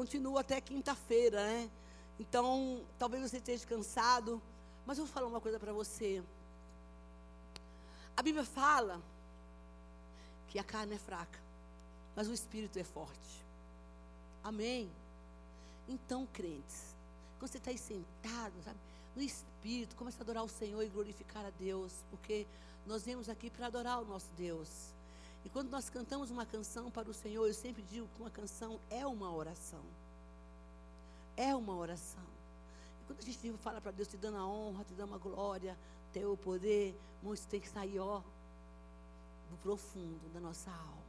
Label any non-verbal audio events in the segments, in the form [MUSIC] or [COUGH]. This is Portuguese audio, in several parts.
continua até quinta-feira, né? Então, talvez você esteja cansado, mas eu vou falar uma coisa para você. A Bíblia fala que a carne é fraca, mas o espírito é forte. Amém? Então, crentes, quando você está aí sentado, sabe, no espírito, comece a adorar o Senhor e glorificar a Deus, porque nós viemos aqui para adorar o nosso Deus. E quando nós cantamos uma canção para o Senhor, eu sempre digo que uma canção é uma oração. É uma oração. E quando a gente fala para Deus, te dando a honra, te dando a glória, teu poder, isso tem que sair, ó, do profundo da nossa alma.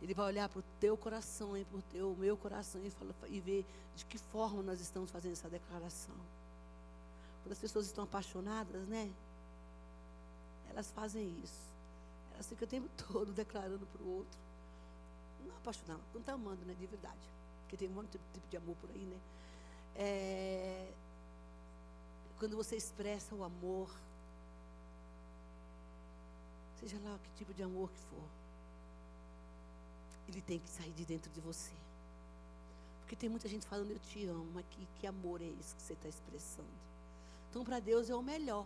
Ele vai olhar para o teu coração e para o teu, meu coração e, fala, e ver de que forma nós estamos fazendo essa declaração. Quando as pessoas estão apaixonadas, né? Elas fazem isso. Elas ficam o tempo todo declarando para o outro. Não apaixonado, não está amando, né? De verdade. Porque tem um monte de tipo de amor por aí, né? É, quando você expressa o amor, seja lá que tipo de amor que for, ele tem que sair de dentro de você. Porque tem muita gente falando, eu te amo, mas que, que amor é esse que você está expressando? Então, para Deus é o melhor.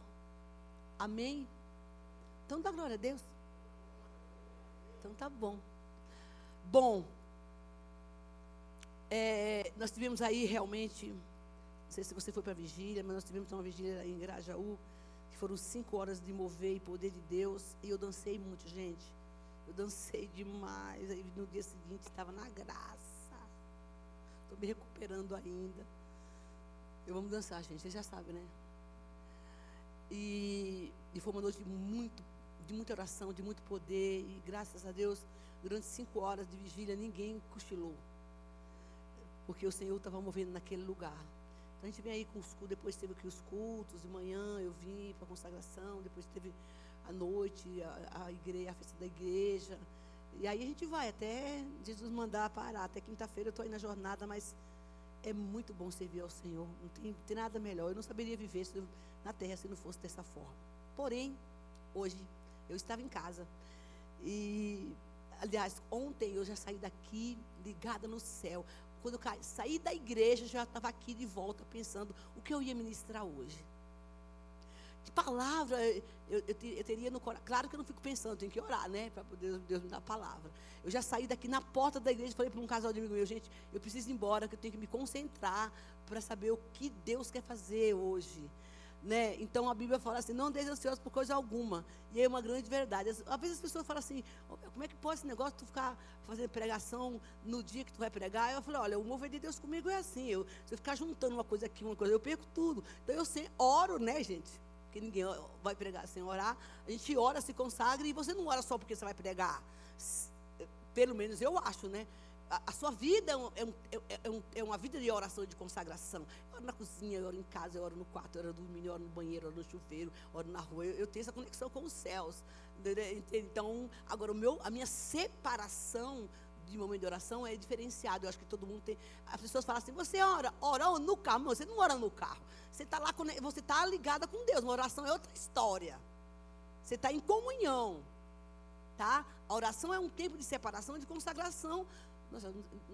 Amém? Então, dá glória a Deus. Então, tá bom. Bom, é, nós tivemos aí realmente, não sei se você foi para a vigília, mas nós tivemos uma vigília em Grajaú, que foram cinco horas de mover e poder de Deus, e eu dancei muito, gente. Eu dancei demais. Aí no dia seguinte estava na graça. Estou me recuperando ainda. Eu vamos dançar, gente. Vocês já sabem, né? E, e foi uma noite muito, de muita oração, de muito poder. E graças a Deus, durante cinco horas de vigília, ninguém cochilou. Porque o Senhor estava movendo naquele lugar. Então a gente vem aí com os cultos, depois teve aqui os cultos, de manhã eu vim para a consagração, depois teve à noite, a, a, igreja, a festa da igreja. E aí a gente vai até Jesus mandar parar. Até quinta-feira eu estou aí na jornada, mas é muito bom servir ao Senhor. Não tem, tem nada melhor. Eu não saberia viver eu, na terra se não fosse dessa forma. Porém, hoje eu estava em casa. E, aliás, ontem eu já saí daqui ligada no céu. Quando eu saí da igreja, já estava aqui de volta pensando o que eu ia ministrar hoje. De palavra, eu, eu, eu, teria no coração. Claro que eu não fico pensando, tenho que orar, né? Para poder Deus me dar a palavra. Eu já saí daqui na porta da igreja e falei para um casal de amigo meu, gente, eu preciso ir embora, que eu tenho que me concentrar para saber o que Deus quer fazer hoje. Né? Então a Bíblia fala assim: não deixe por coisa alguma. E é uma grande verdade. Às vezes as pessoas falam assim: como é que pode esse negócio tu ficar fazendo pregação no dia que tu vai pregar? Eu falei: olha, o mover de Deus comigo é assim. Eu, se eu ficar juntando uma coisa aqui, uma coisa, eu perco tudo. Então eu sempre oro, né, gente? porque ninguém vai pregar sem orar. A gente ora, se consagra, e você não ora só porque você vai pregar. Pelo menos eu acho, né? A, sua vida é, um, é, um, é, um, é, uma vida de oração, de consagração. Eu oro na cozinha, eu oro em casa, eu oro no quarto, eu oro dormindo, eu oro no banheiro, eu oro no chuveiro, eu oro na rua. Eu, eu tenho essa conexão com os céus. Então, agora, o meu, a minha separação de momento de oração é diferenciado. Eu acho que todo mundo tem. As pessoas falam assim: você ora, ora no carro. Não, você não ora no carro. Você está lá, você está ligada com Deus. Uma oração é outra história. Você está em comunhão. Tá? A oração é um tempo de separação, de consagração. Nossa,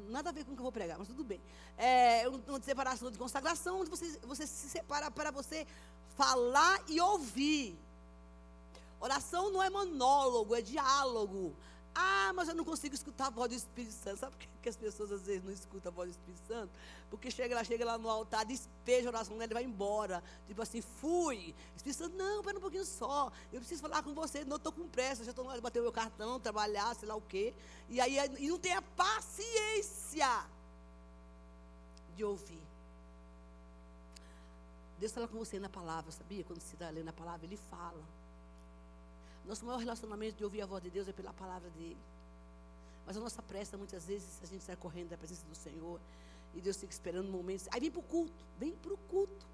nada a ver com o que eu vou pregar, mas tudo bem. É uma separação, de consagração, onde você, você se separa para você falar e ouvir. Oração não é monólogo, é diálogo. Ah, mas eu não consigo escutar a voz do Espírito Santo. Sabe por que as pessoas às vezes não escutam a voz do Espírito Santo? Porque chega lá, chega lá no altar, despeja a oração dela e vai embora. Tipo assim, fui. O Espírito Santo, não, pera um pouquinho só. Eu preciso falar com você, não estou com pressa, já estou lá bater o meu cartão, trabalhar, sei lá o quê. E aí e não tem a paciência de ouvir. Deus fala com você na palavra, sabia? Quando você está lendo a palavra, Ele fala. Nosso maior relacionamento de ouvir a voz de Deus é pela palavra dele. Mas a nossa pressa, muitas vezes, a gente sai correndo da presença do Senhor. E Deus fica esperando momentos. Aí vem para o culto, vem para o culto.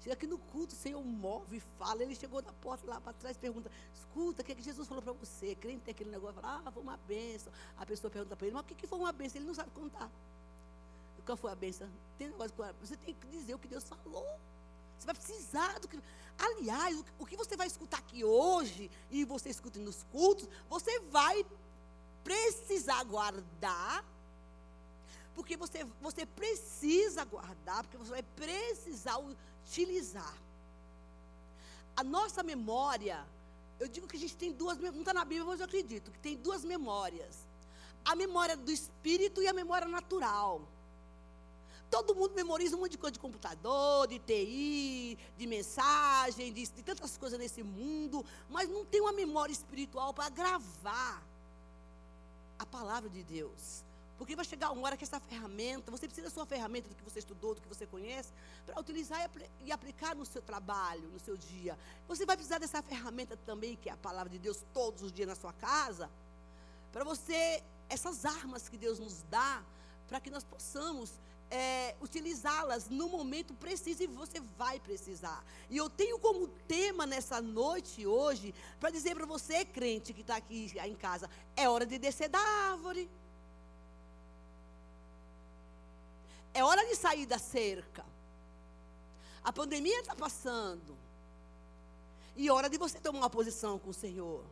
Chega aqui no culto, o Senhor move, fala. Ele chegou da porta lá para trás pergunta: Escuta, o que, é que Jesus falou para você? Crente tem aquele negócio, fala, ah, foi uma benção. A pessoa pergunta para ele: Mas o que, que foi uma benção? Ele não sabe contar. Qual foi a benção? Tem negócio Você tem que dizer o que Deus falou. Você vai precisar do que. Aliás, o que você vai escutar aqui hoje e você escuta nos cultos, você vai precisar guardar, porque você, você precisa guardar, porque você vai precisar utilizar. A nossa memória, eu digo que a gente tem duas, não está na Bíblia, mas eu acredito, que tem duas memórias. A memória do espírito e a memória natural. Todo mundo memoriza um monte de coisa de computador, de TI, de mensagem, de, de tantas coisas nesse mundo, mas não tem uma memória espiritual para gravar a palavra de Deus. Porque vai chegar uma hora que essa ferramenta, você precisa da sua ferramenta do que você estudou, do que você conhece, para utilizar e, e, aplicar no seu trabalho, no seu dia. Você vai precisar dessa ferramenta também, que é a palavra de Deus, todos os dias na sua casa, para você, essas armas que Deus nos dá, para que nós possamos é, utilizá-las no momento preciso e você vai precisar. E eu tenho como tema nessa noite hoje, para dizer para você, crente que está aqui em casa, é hora de descer da árvore. É hora de sair da cerca. A pandemia está passando. E hora de você tomar uma posição com o Senhor.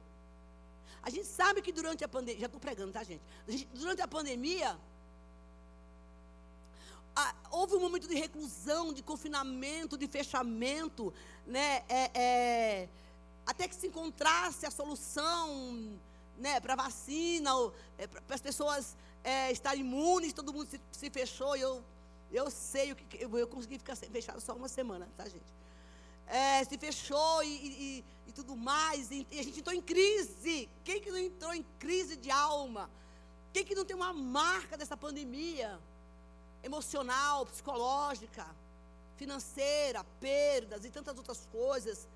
A gente sabe que durante a pandemia, já estou pregando, tá, gente? Durante a pandemia, houve um momento de reclusão, de confinamento, de fechamento, né? É, é, até que se encontrasse a solução né, para vacina, é, para as pessoas é, estarem imunes, todo mundo se, se fechou. E eu, eu sei o que. Eu, eu consegui ficar fechado só uma semana, tá, gente? É, se fechou e, e, e tudo mais, e, e, a gente entrou em crise. Quem que não entrou em crise de alma? Quem que não tem uma marca dessa pandemia? Emocional, psicológica, financeira, perdas e tantas outras coisas.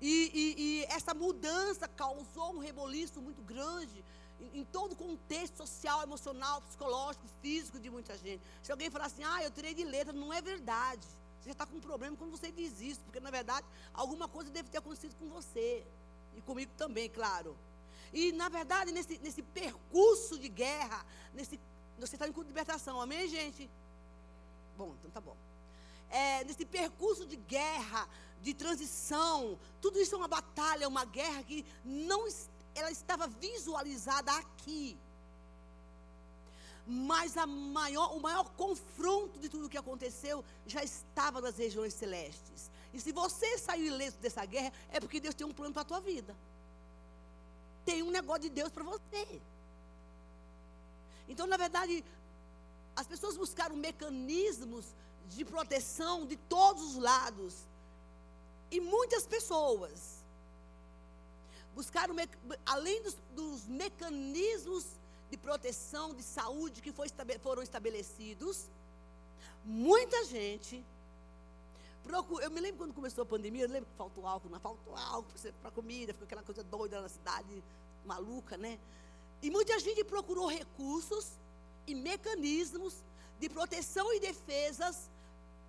E, e, e essa mudança causou um reboliço muito grande em, em, todo o contexto social, emocional, psicológico, físico de muita gente. Se alguém falar assim, ah, eu tirei de letra, não é verdade. Você está com um problema quando você diz isso, porque na verdade alguma coisa deve ter acontecido com você. E comigo também, claro. E na verdade, nesse, nesse percurso de guerra, nesse, você está em culto de libertação, amém, gente? Bom, então tá bom. É, nesse percurso de guerra, de transição, tudo isso é uma batalha, uma guerra que não ela estava visualizada aqui. Mas maior, o maior confronto de tudo o que aconteceu já estava nas regiões celestes. E se você saiu ileso dessa guerra, é porque Deus tem um plano para a tua vida. Tem um negócio de Deus para você. Então, na verdade, as pessoas buscaram mecanismos de proteção de todos os lados. E muitas pessoas buscaram, além dos, dos mecanismos de proteção, de saúde que foi, foram estabelecidos, muita gente. Eu me lembro quando começou a pandemia, eu lembro que faltou álcool, não faltou álcool para comida, ficou aquela coisa doida na cidade, maluca, né? E muita gente procurou recursos e mecanismos de proteção e defesas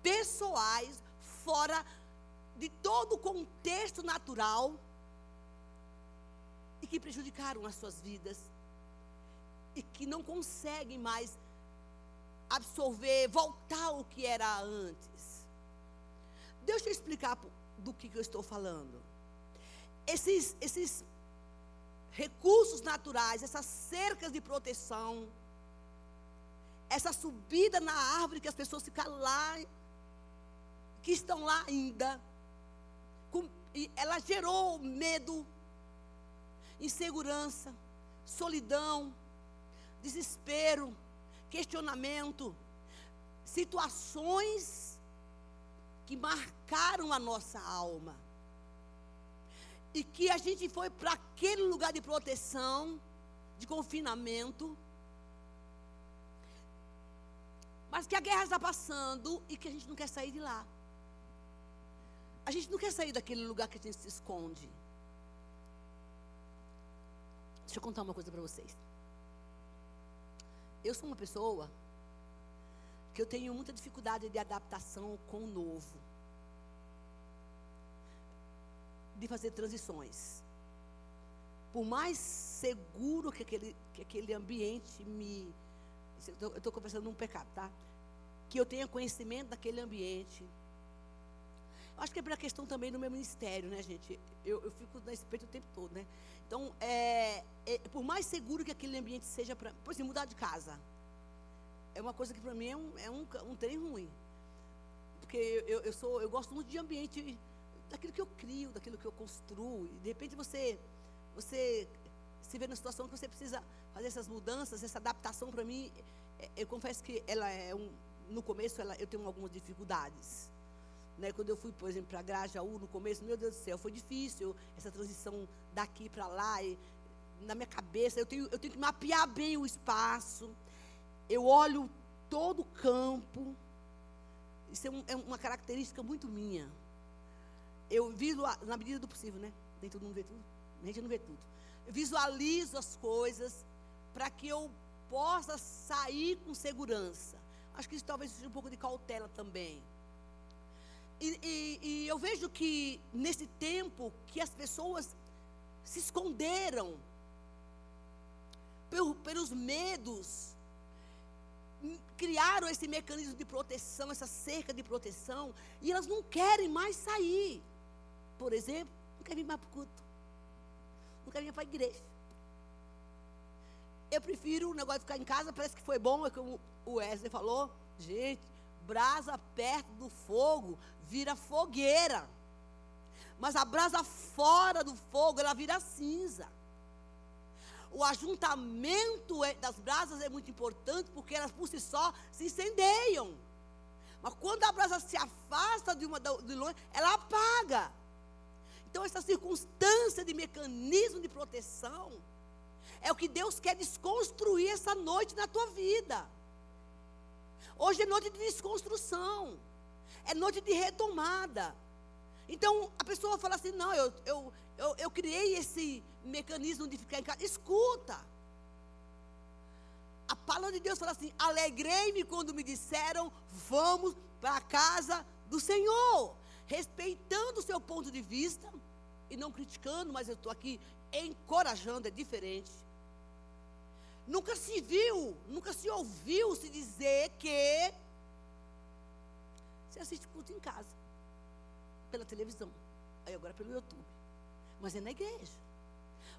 pessoais fora de todo o contexto natural e que prejudicaram as suas vidas e que não conseguem mais absorver, voltar ao que era antes. Deixa eu explicar do que, que eu estou falando. Esses, esses recursos naturais, essas cercas de proteção, essa subida na árvore que as pessoas ficam lá, que estão lá ainda, com, ela gerou medo, insegurança, solidão, desespero, questionamento, situações que marcaram a nossa alma. E que a gente foi para aquele lugar de proteção, de confinamento, mas que a guerra está passando e que a gente não quer sair de lá. A gente não quer sair daquele lugar que a gente se esconde. Deixa eu contar uma coisa para vocês. Eu sou uma pessoa que eu tenho muita dificuldade de adaptação com o novo. De fazer transições. Por mais seguro que aquele, que aquele ambiente me eu estou conversando num pecado, tá? Que eu tenha conhecimento daquele ambiente. Eu acho que é pela questão também do meu ministério, né, gente? Eu, eu fico nesse peito o tempo todo, né? Então, é, é, por mais seguro que aquele ambiente seja para. Por exemplo, mudar de casa. é uma coisa que para mim é um, é um, um trem ruim. Porque eu, eu, sou, eu gosto muito de ambiente, daquilo que eu crio, daquilo que eu construo. E de repente você, você se vê na situação que você precisa fazer essas mudanças, essa adaptação para mim, é, eu confesso que ela é um, no começo ela, eu tenho algumas dificuldades. Né, quando eu fui, por exemplo, para Grajaú, no começo, meu Deus do céu, foi difícil essa transição daqui para lá. E, na minha cabeça, eu tenho, eu tenho que mapear bem o espaço. Eu olho todo o campo. Isso é, um, é uma característica muito minha. Eu viso, na medida do possível, né? Nem todo mundo vê tudo. A gente não vê tudo. Visualizo as coisas para que eu possa sair com segurança. Acho que isso talvez seja um pouco de cautela também. E, e, e eu vejo que nesse tempo que as pessoas se esconderam pelos medos, criaram esse mecanismo de proteção, essa cerca de proteção, e elas não querem mais sair. Por exemplo, não querem vir mais para o culto, não querem vir para a igreja. Eu prefiro o negócio de ficar em casa, parece que foi bom, é como o Wesley falou. Gente, brasa perto do fogo vira fogueira. Mas a brasa fora do fogo, ela vira cinza. O ajuntamento é, das brasas é muito importante porque elas por si só se incendeiam. Mas quando a brasa se afasta de uma de longe, ela apaga. Então essa circunstância de mecanismo de proteção é o que Deus quer desconstruir essa noite na tua vida. Hoje é noite de desconstrução. É noite de retomada. Então, a pessoa fala assim: não, eu, eu, eu, eu criei esse mecanismo de ficar em casa. Escuta. A palavra de Deus fala assim: alegrei-me quando me disseram, vamos para a casa do Senhor. Respeitando o seu ponto de vista, e não criticando, mas eu estou aqui encorajando, é diferente. Nunca se viu, nunca se ouviu se dizer que você assiste culto em casa, pela televisão, aí agora pelo YouTube, mas é na igreja.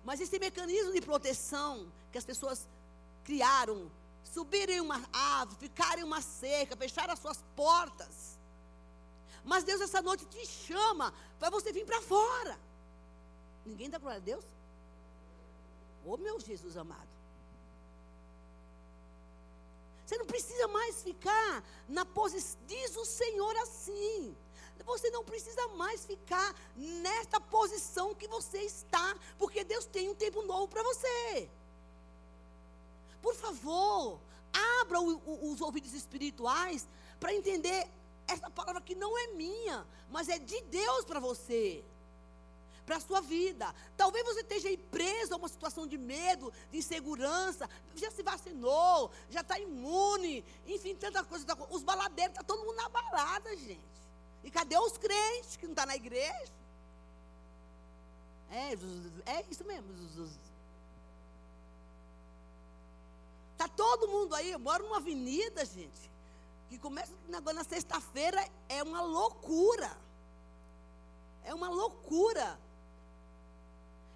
Mas esse mecanismo de proteção que as pessoas criaram, subirem uma árvore, ficarem uma cerca, fechar as suas portas. Mas Deus essa noite te chama para você vir para fora. Ninguém dá glória a Deus? Ô oh, meu Jesus amado. Você não precisa mais ficar na posição, diz o Senhor assim. Você não precisa mais ficar nesta posição que você está, porque Deus tem um tempo novo para você. Por favor, abra o, o, os ouvidos espirituais para entender essa palavra que não é minha, mas é de Deus para você para a sua vida. Talvez você esteja aí preso a uma situação de medo, de insegurança, já se vacinou, já está imune, enfim, tanta coisa. Os baladeiros, está todo mundo na balada, gente. E cadê os crentes que não estão tá na igreja? É, é isso mesmo. Está todo mundo aí, eu moro numa avenida, gente, que começa agora na sexta-feira, é uma loucura. É uma loucura.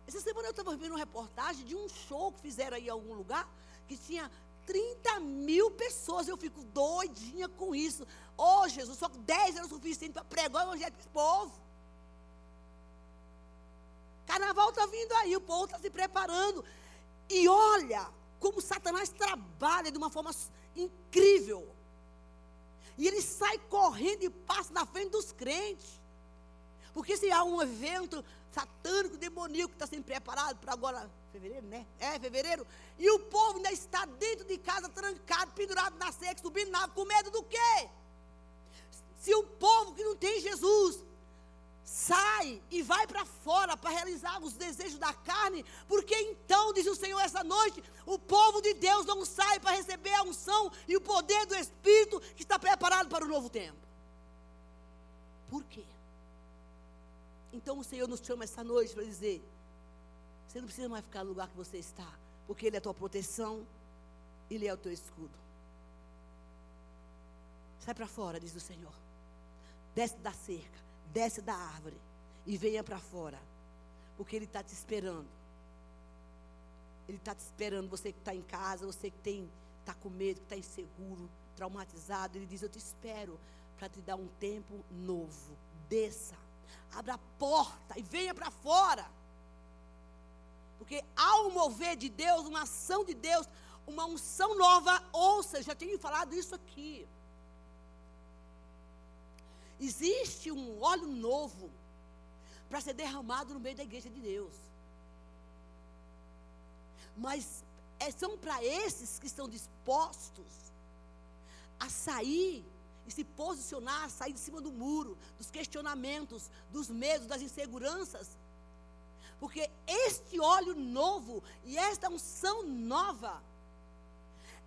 Essa semana eu estava vendo uma reportagem de um show que fizeram aí em algum lugar, que tinha 30 mil pessoas. Eu fico doidinha com isso. Oh, Jesus, só 10 era o suficiente para pregar o evangelho para esse povo. Carnaval está vindo aí, o povo está se preparando. E olha como Satanás trabalha de uma forma incrível. E ele sai correndo e passa na frente dos crentes. Porque se há um evento satânico, demoníaco que está sendo preparado para agora, fevereiro, né? É, fevereiro. E o povo ainda está dentro de casa, trancado, pendurado na seca, subindo na com medo do quê? Se o povo que não tem Jesus sai e vai para fora para realizar os desejos da carne, porque então, diz o Senhor essa noite, o povo de Deus não sai para receber a unção e o poder do Espírito que está preparado para o novo tempo. Por quê? Então o Senhor nos chama essa noite para dizer: você não precisa mais ficar no lugar que você está, porque Ele é a tua proteção, Ele é o teu escudo. Sai para fora, diz o Senhor. Desce da cerca, desce da árvore e venha para fora, porque Ele está te esperando. Ele está te esperando, você que está em casa, você que tem está com medo, que está inseguro, traumatizado, ele diz: Eu te espero para te dar um tempo novo. Desça, abra a porta e venha para fora. Porque há um mover de Deus, uma ação de Deus, uma unção nova, ouça, já tenho falado isso aqui. Existe um óleo novo para ser derramado no meio da igreja de Deus. Mas é, são para esses que estão dispostos a sair e se posicionar, sair de cima do muro, dos questionamentos, dos medos, das inseguranças. Porque este óleo novo e esta unção nova,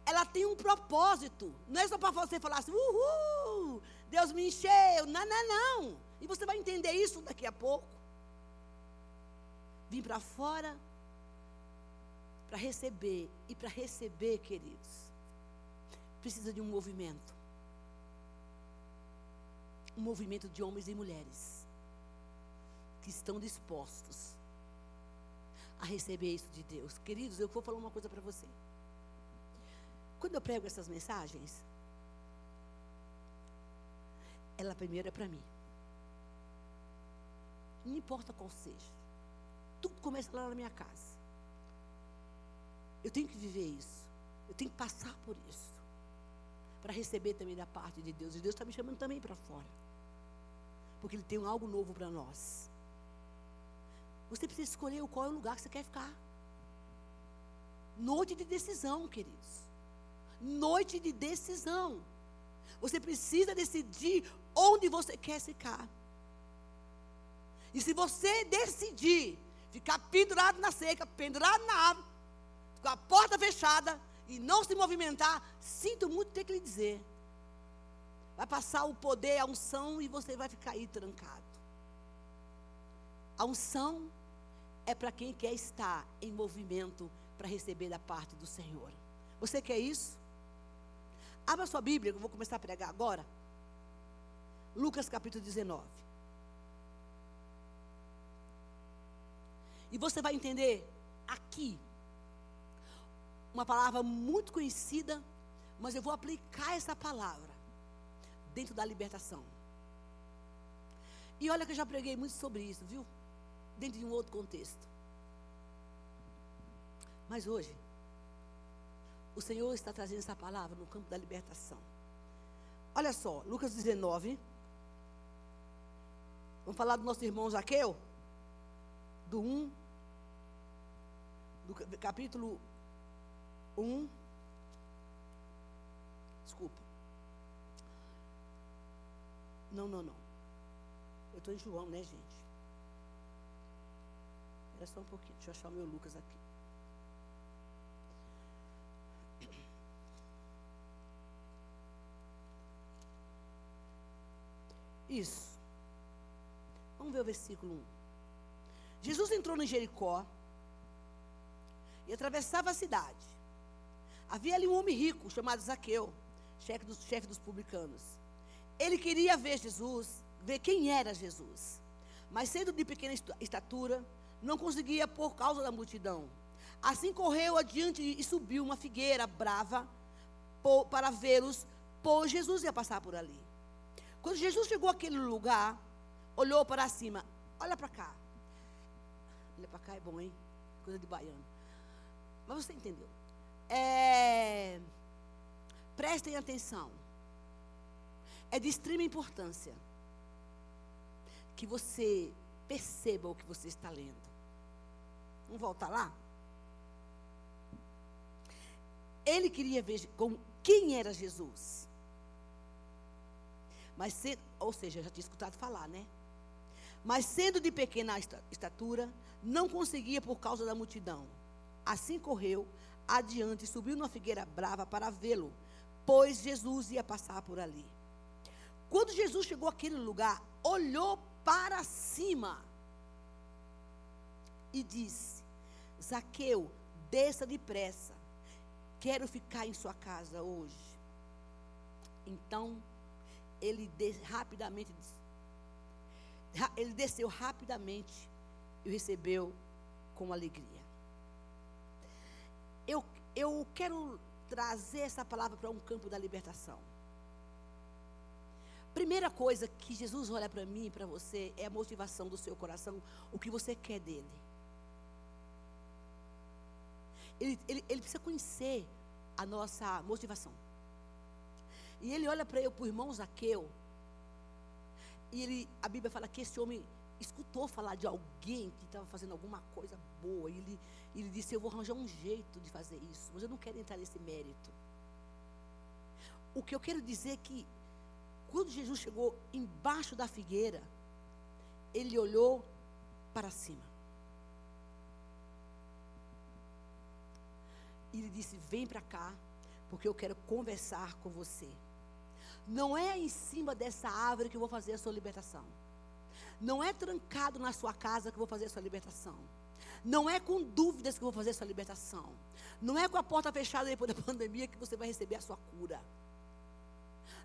ela tem um propósito. Não é só para você falar assim, uhul, Deus me encheu. Não, não, não. E você vai entender isso daqui a pouco. Vim para fora para receber. E para receber, queridos, precisa de um movimento. Um movimento de homens e mulheres que estão dispostos a receber isso de Deus. Queridos, eu vou falar uma coisa para você. Quando eu prego essas mensagens, ela primeiro é para mim. Não importa qual seja. Tudo começa lá na minha casa. Eu tenho que viver isso. Eu tenho que passar por isso. Para receber também da parte de Deus. E Deus está me chamando também para fora. Porque Ele tem algo novo para nós. Você precisa escolher qual é o lugar que você quer ficar. Noite de decisão, queridos. Noite de decisão. Você precisa decidir onde você quer ficar. E se você decidir ficar pendurado na seca, pendurado na árvore, com a porta fechada e não se movimentar, sinto muito ter que lhe dizer. Vai passar o poder, a unção e você vai ficar aí trancado. A unção é para quem quer estar em movimento para receber da parte do Senhor. Você quer isso? Abra sua Bíblia, eu vou começar a pregar agora. Lucas capítulo 19. E você vai entender aqui uma palavra muito conhecida, mas eu vou aplicar essa palavra dentro da libertação. E olha que eu já preguei muito sobre isso, viu? Dentro de um outro contexto. Mas hoje, o Senhor está trazendo essa palavra no campo da libertação. Olha só, Lucas 19. Vamos falar do nosso irmão Zaqueu? Do 1, do capítulo 1. Desculpa. Não, não, não. Eu estou em João, né, gente? Era só um pouquinho. Deixa eu achar o meu Lucas aqui. Isso. Vamos ver o versículo 1. Jesus entrou em Jericó e atravessava a cidade. Havia ali um homem rico chamado Zaqueu, chefe dos, chefe dos publicanos. Ele queria ver Jesus, ver quem era Jesus. Mas sendo de pequena estatura, não conseguia por causa da multidão. Assim correu adiante e subiu uma figueira brava para vê-los, pois Jesus ia passar por ali. Quando Jesus chegou àquele lugar, olhou para cima. Olha para cá. Olha para cá é bom, hein? Coisa de baiano. Mas você entendeu. É, prestem atenção. É de extrema importância que você perceba o que você está lendo. Vamos voltar lá? Ele queria ver com quem era Jesus. Mas ou seja, já tinha escutado falar, né? Mas sendo de pequena estatura, não conseguia por causa da multidão. Assim correu adiante, subiu numa figueira brava para vê-lo, pois Jesus ia passar por ali. Quando Jesus chegou àquele lugar, olhou para cima e disse: Zaqueu, desça depressa, quero ficar em sua casa hoje. Então, ele rapidamente ele desceu rapidamente e o recebeu com alegria eu, eu quero trazer essa palavra para um campo da libertação. Primeira coisa que Jesus olha para mim e para você é a motivação do seu coração, o que você quer dele. Ele, ele, ele precisa conhecer a nossa motivação. E ele olha para o irmão Zaqueu, e ele, a Bíblia fala que esse homem escutou falar de alguém que estava fazendo alguma coisa boa, e ele, ele disse: Eu vou arranjar um jeito de fazer isso, mas eu não quero entrar nesse mérito. O que eu quero dizer é que quando Jesus chegou embaixo da figueira, ele olhou para cima. E ele disse: Vem para cá, porque eu quero conversar com você. Não é em cima dessa árvore que eu vou fazer a sua libertação. Não é trancado na sua casa que eu vou fazer a sua libertação. Não é com dúvidas que eu vou fazer a sua libertação. Não é com a porta fechada depois da [LAUGHS] pandemia que você vai receber a sua cura.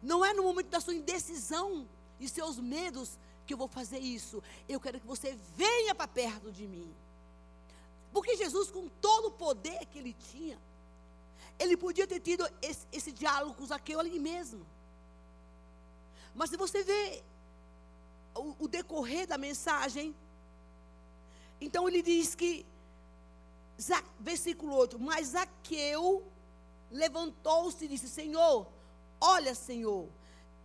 Não é no momento da sua indecisão e seus medos que eu vou fazer isso. Eu quero que você venha para perto de mim. Porque Jesus, com todo o poder que ele tinha, ele podia ter tido esse, esse diálogo com Zaqueu ali mesmo. Mas se você vê o, o decorrer da mensagem, então ele diz que, versículo 8: Mas Zaqueu levantou-se e disse: Senhor, Olha, Senhor,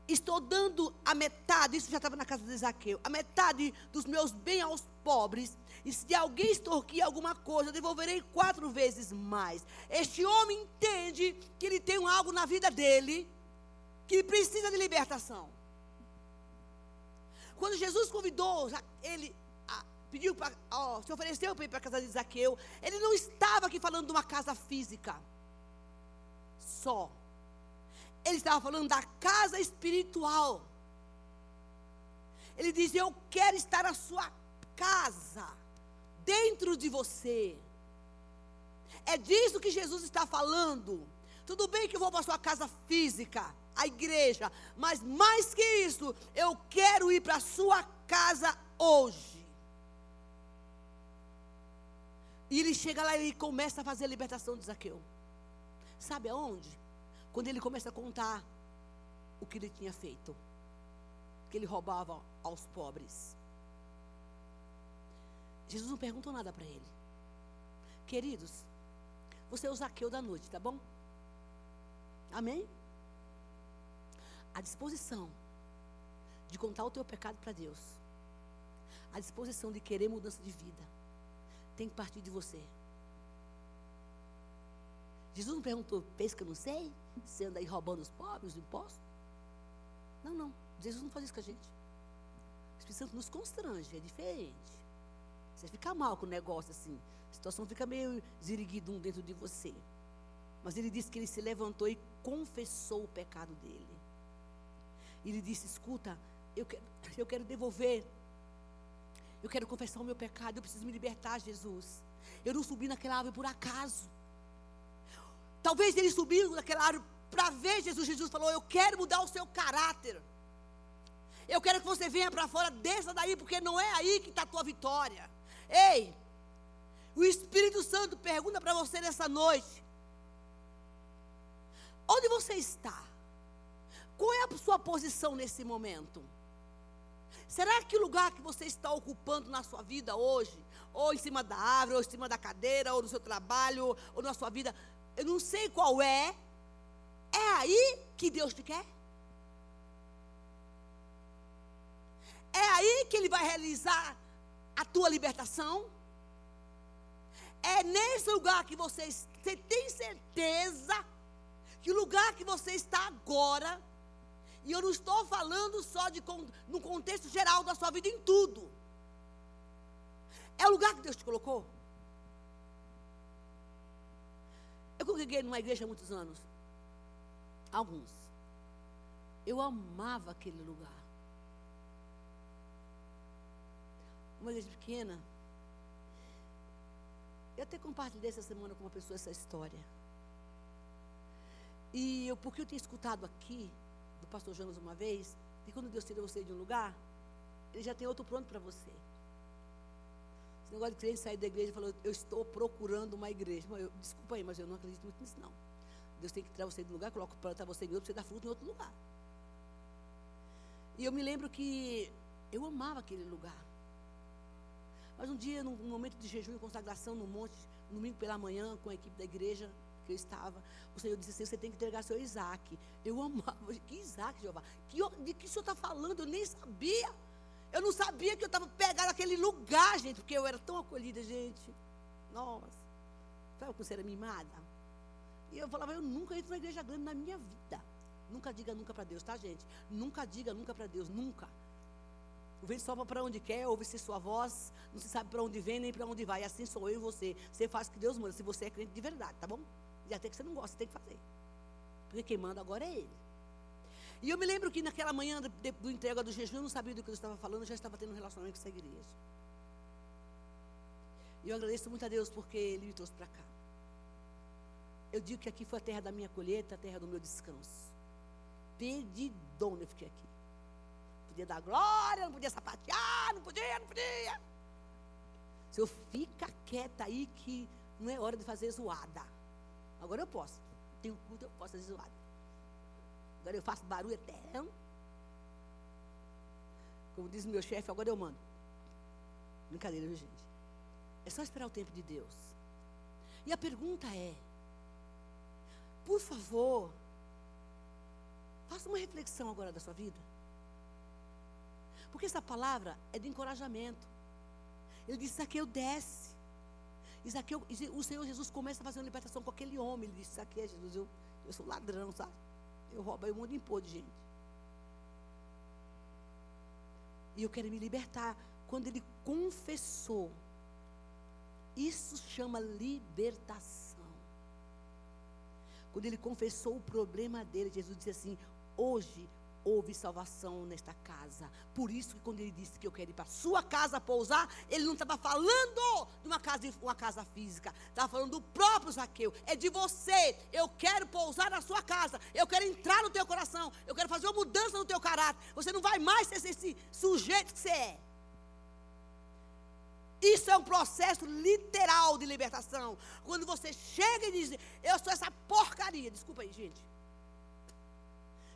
estou dando a metade, isso já estava na casa de Zaqueu, a metade dos meus bens aos pobres. E se alguém extorquir alguma coisa, eu devolverei quatro vezes mais. Este homem entende que ele tem algo na vida dele que precisa de libertação. Quando Jesus convidou, ele pediu para, se ofereceu para ir para a casa de Zaqueu, ele não estava aqui falando de uma casa física só. Ele estava falando da casa espiritual. Ele diz: Eu quero estar na sua casa, dentro de você. É disso que Jesus está falando. Tudo bem que eu vou para a sua casa física, a igreja, mas mais que isso, eu quero ir para a sua casa hoje. E ele chega lá e começa a fazer a libertação de Zaqueu. Sabe aonde? Quando ele começa a contar o que ele tinha feito, que ele roubava aos pobres. Jesus não perguntou nada para ele. Queridos, você é o Zaqueu da noite, tá bom? Amém? A disposição de contar o teu pecado para Deus, a disposição de querer mudança de vida, tem que partir de você. Jesus não perguntou, pensa que eu não sei? Você anda aí roubando os pobres, os impostos? Não, não. Jesus não faz isso com a gente. O Espírito Santo nos constrange, é diferente. Você fica mal com o negócio assim. A situação fica meio ziriguidum dentro de você. Mas ele disse que ele se levantou e confessou o pecado dele. Ele disse: Escuta, eu quero, eu quero devolver. Eu quero confessar o meu pecado. Eu preciso me libertar, Jesus. Eu não subi naquela árvore por acaso. Talvez ele subiu naquela árvore para ver Jesus. Jesus falou: Eu quero mudar o seu caráter. Eu quero que você venha para fora, desça daí, porque não é aí que está a tua vitória. Ei, o Espírito Santo pergunta para você nessa noite: Onde você está? Qual é a sua posição nesse momento? Será que o lugar que você está ocupando na sua vida hoje, ou em cima da árvore, ou em cima da cadeira, ou no seu trabalho, ou na sua vida, eu não sei qual é, é aí que Deus te quer? É aí que Ele vai realizar a tua libertação? É nesse lugar que você, você tem certeza que o lugar que você está agora, e eu não estou falando só de no contexto geral da sua vida em tudo. É o lugar que Deus te colocou? Eu congreguei numa igreja há muitos anos. Alguns. Eu amava aquele lugar. Uma igreja pequena. Eu até compartilhei essa semana com uma pessoa essa história. E eu, porque eu tinha escutado aqui, do pastor Jonas uma vez, que quando Deus tira você de um lugar, ele já tem outro pronto para você. Esse negócio de crente sair da igreja e falou, eu estou procurando uma igreja. Eu, desculpa aí, mas eu não acredito muito nisso, não. Deus tem que tirar você de um lugar, coloca plantar você em outro, você dar fruto em outro lugar. E eu me lembro que eu amava aquele lugar. Mas um dia, num momento de jejum e consagração no monte, domingo pela manhã, com a equipe da igreja que eu estava, o Senhor disse assim: você tem que entregar seu Isaac. Eu amava. [LAUGHS] Que Isaac, Jeová? Que, de que o Senhor está falando? Eu nem sabia. Eu não sabia que eu estava pegando aquele lugar, gente, porque eu era tão acolhida, gente. Nossa. Sabe como você era mimada? E eu falava, eu nunca entro na igreja grande na minha vida. Nunca diga nunca para Deus, tá, gente? Nunca diga nunca para Deus, nunca. O vento sopra para onde quer, ouve-se sua voz, não se sabe para onde vem nem para onde vai. Assim sou eu e você. Você faz o que Deus manda, se você é crente de verdade, tá bom? E até que você não gosta, tem que fazer. Porque quem manda agora é Ele. E eu me lembro que naquela manhã do, do entrega do jejum, eu não sabia do que eu estava falando, eu já estava tendo um relacionamento com essa igreja. E eu agradeço muito a Deus porque Ele me trouxe para cá. Eu digo que aqui foi a terra da minha colheita, a terra do meu descanso. Perdidona eu fiquei aqui. Podia dar glória, não podia sapatear, não podia, não podia. Se eu fica quieta aí que não é hora de fazer zoada. Agora eu posso. Tenho culto, eu posso fazer zoada. Agora eu faço barulho eterno. Como diz meu chefe, agora eu mando. Brincadeira, viu, gente? É só esperar o tempo de Deus. E a pergunta é: por favor, faça uma reflexão agora da sua vida. Porque essa palavra é de encorajamento. Ele disse: Zaqueu, desce. Isaqueu, o Senhor Jesus começa a fazer uma libertação com aquele homem. Ele disse: Zaqueu, Jesus, eu, eu sou ladrão, sabe? Eu roubo aí um monte de impor de gente. E eu quero me libertar. Quando ele confessou, isso chama libertação. Quando ele confessou o problema dele, Jesus disse assim: Hoje houve salvação nesta casa. Por isso que quando ele disse que eu quero ir para sua casa pousar, ele não estava falando de uma casa, uma casa física, estava falando do próprio Zaqueu. É de você. Eu quero pousar na sua casa. Eu quero entrar no teu coração. Eu quero fazer uma mudança no teu caráter. Você não vai mais ser esse sujeito que você é. Isso é um processo literal de libertação. Quando você chega e diz, eu sou essa porcaria. Desculpa aí, gente.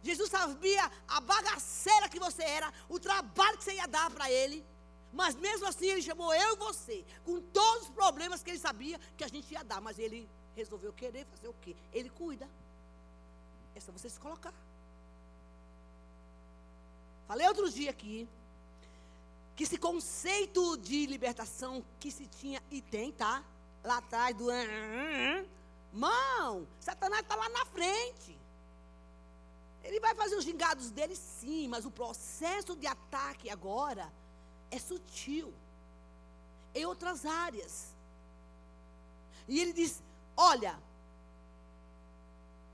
Jesus sabia a bagaceira que você era, o trabalho que você ia dar para ele. Mas mesmo assim ele chamou eu e você, com todos os problemas que ele sabia que a gente ia dar. Mas ele resolveu querer fazer o quê? Ele cuida. É só você se colocar. Falei outro dia aqui que esse conceito de libertação que se tinha e tem, tá? Lá atrás do. Mão, Satanás está lá na frente. Ele vai fazer os gingados dele, sim, mas o processo de ataque agora é sutil. Em outras áreas. E ele diz: Olha,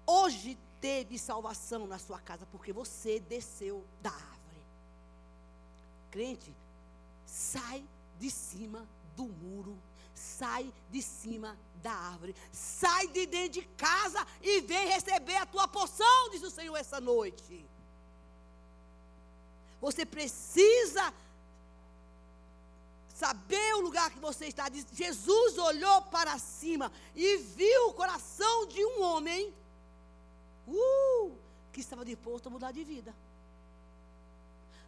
hoje teve salvação na sua casa, porque você desceu da árvore. Crente, sai de cima do muro, sai de cima da árvore, sai de dentro de casa e vem receber a tua porção, diz o Senhor essa noite. Você precisa saber o lugar que você está. Jesus olhou para cima e viu o coração de um homem uh, que estava disposto a mudar de vida.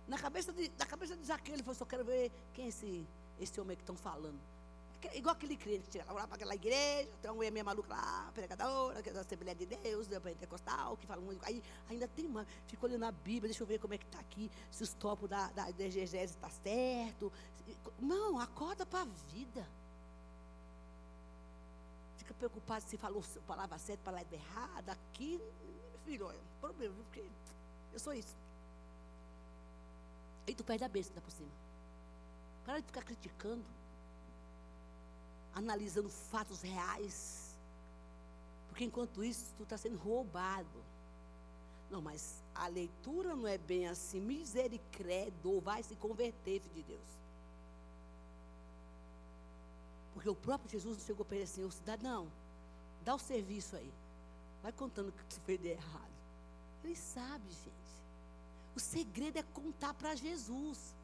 Na cabeça de, na cabeça de Zaqueu, ele falou: só quero ver quem é esse, esse homem que estão falando. Igual aquele crente que chega lá para aquela igreja, tem uma mulher meio maluca lá, pregadora, que é da Assembleia de Deus, da Pentecostal, que fala muito. Aí ainda tem uma. Fica olhando a Bíblia, deixa eu ver como é que está aqui, se os topos da, da, da estão tá certo. Não, acorda para a vida. Fica preocupado se falou palavra certa, palavra errada. Aqui, filho, olha, problema, porque eu sou isso. E tu perde a ainda por cima. Para de ficar criticando, analisando fatos reais. Porque enquanto isso, tu está sendo roubado. Não, mas a leitura não é bem assim. Misericredo, vai se converter, filho de Deus. Porque o próprio Jesus não chegou para ele assim, ô cidadão, dá o serviço aí. Vai contando o que tu [LAUGHS] fez de errado. Ele sabe, gente. O segredo é contar para Jesus.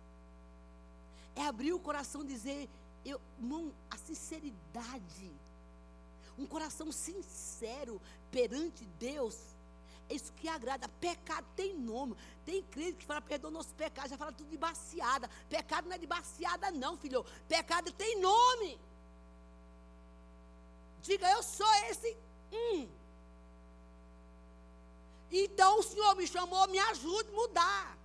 É abrir o coração e dizer, eu, irmão, a sinceridade. Um coração sincero perante Deus. É isso que agrada. Pecado tem nome. Tem crente que fala, perdoa nossos pecados, já fala tudo de baciada. Pecado não é de baciada, não, filho. Pecado tem nome. Diga, eu sou esse. Hum. Então o Senhor me chamou, me ajude a mudar.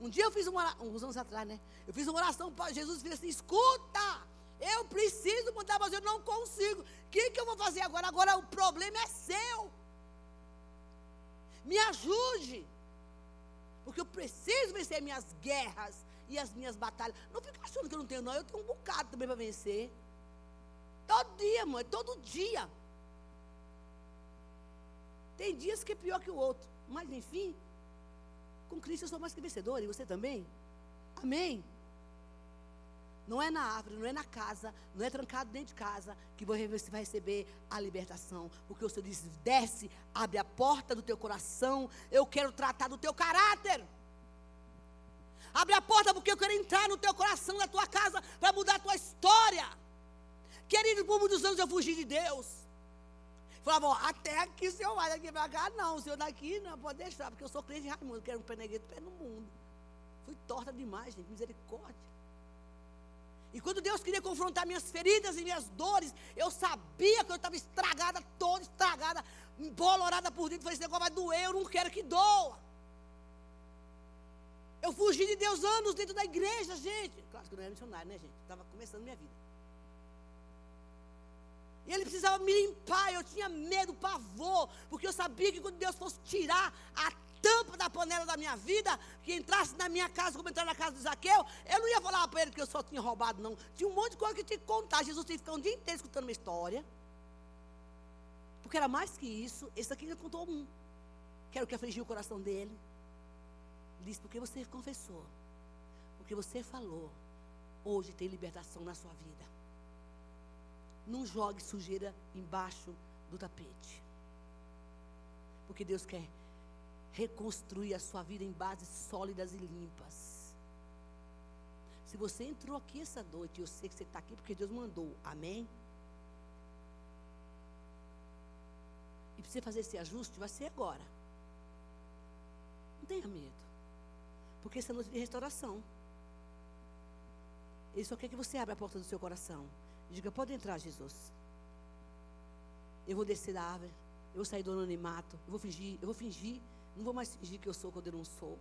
Um dia eu fiz uma oração, uns anos atrás, né? Eu fiz uma oração para Jesus e assim: escuta, eu preciso mudar, mas eu não consigo. O que, que eu vou fazer agora? Agora o problema é seu. Me ajude. Porque eu preciso vencer minhas guerras e as minhas batalhas. Não fica achando que eu não tenho, não. Eu tenho um bocado também para vencer. Todo dia, mãe, todo dia. Tem dias que é pior que o outro. Mas, enfim, com Cristo eu sou mais que vencedor. E você também? Amém? Não é na árvore, não é na casa, não é trancado dentro de casa que você vai receber a libertação. Porque o Senhor diz: desce, abre a porta do teu coração. Eu quero tratar do teu caráter. Abre a porta porque eu quero entrar no teu coração, na tua casa, para mudar a tua história. Querido, por muitos anos eu fugi de Deus. Falava, até aqui, senhor vai daqui para cá, não. Senhor daqui não pode deixar, porque eu sou crente de Raimundo, quero um penegueto pé no mundo. Fui torta demais, gente, misericórdia. E quando Deus queria confrontar minhas feridas e minhas dores, eu sabia que eu estava estragada, toda estragada, embolorada por dentro. Falei, esse negócio vai doer, eu não quero que doa. Eu fugi de Deus anos dentro da igreja, gente. Claro que eu não era missionário, né, gente? Estava começando minha vida. E ele precisava me limpar. Eu tinha medo, pavor, porque eu sabia que quando Deus fosse tirar a tampa da panela da minha vida, que entrasse na minha casa, como entrar na casa de Zaqueu, eu não ia falar para ele que eu só tinha roubado, não. Tinha um monte de coisa que eu tinha que contar. Jesus tinha que ficar um dia inteiro escutando uma história. Porque era mais que isso. Esse aqui ele contou um. Quero que afligiu o coração dele. Disse, porque você confessou. Porque você falou. Hoje tem libertação na sua vida. Não jogue sujeira embaixo do tapete. Porque Deus quer reconstruir a sua vida em bases sólidas e limpas. Se você entrou aqui essa noite, eu sei que você está aqui porque Deus mandou, amém? E para você fazer esse ajuste, vai ser agora. Não tenha medo. Porque essa noite de restauração. Ele só quer que você abra a porta do seu coração. Diga, pode entrar, Jesus. Eu vou descer da árvore. Eu vou sair do anonimato. Eu vou fingir, eu vou fingir. Não vou mais fingir que eu sou quando eu não sou.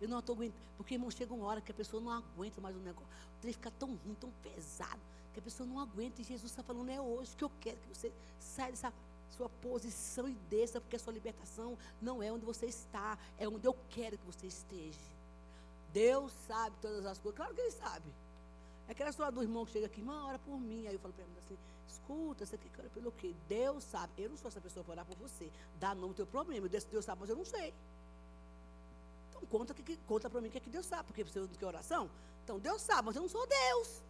Eu não estou aguentando. Porque, irmão, chega uma hora que a pessoa não aguenta mais o negócio. O trem fica tão ruim, tão pesado, que a pessoa não aguenta. E Jesus está falando, é hoje que eu quero que você saia dessa sua posição e desça, porque a sua libertação não é onde você está, é onde eu quero que você esteja. Deus sabe todas as coisas. Claro que Ele sabe. É aquela história do irmão que chega aqui, irmão, ora por mim. Aí eu falo para ele assim, escuta, você quer que ora pelo quê? Deus sabe. Eu não sou essa pessoa para orar por você. Dá nome ao teu problema. Deus, Deus sabe, mas eu não sei. Então conta, que, conta para mim o que, é que Deus sabe. Porque você não quer oração? Então Deus sabe, mas eu não sou Deus.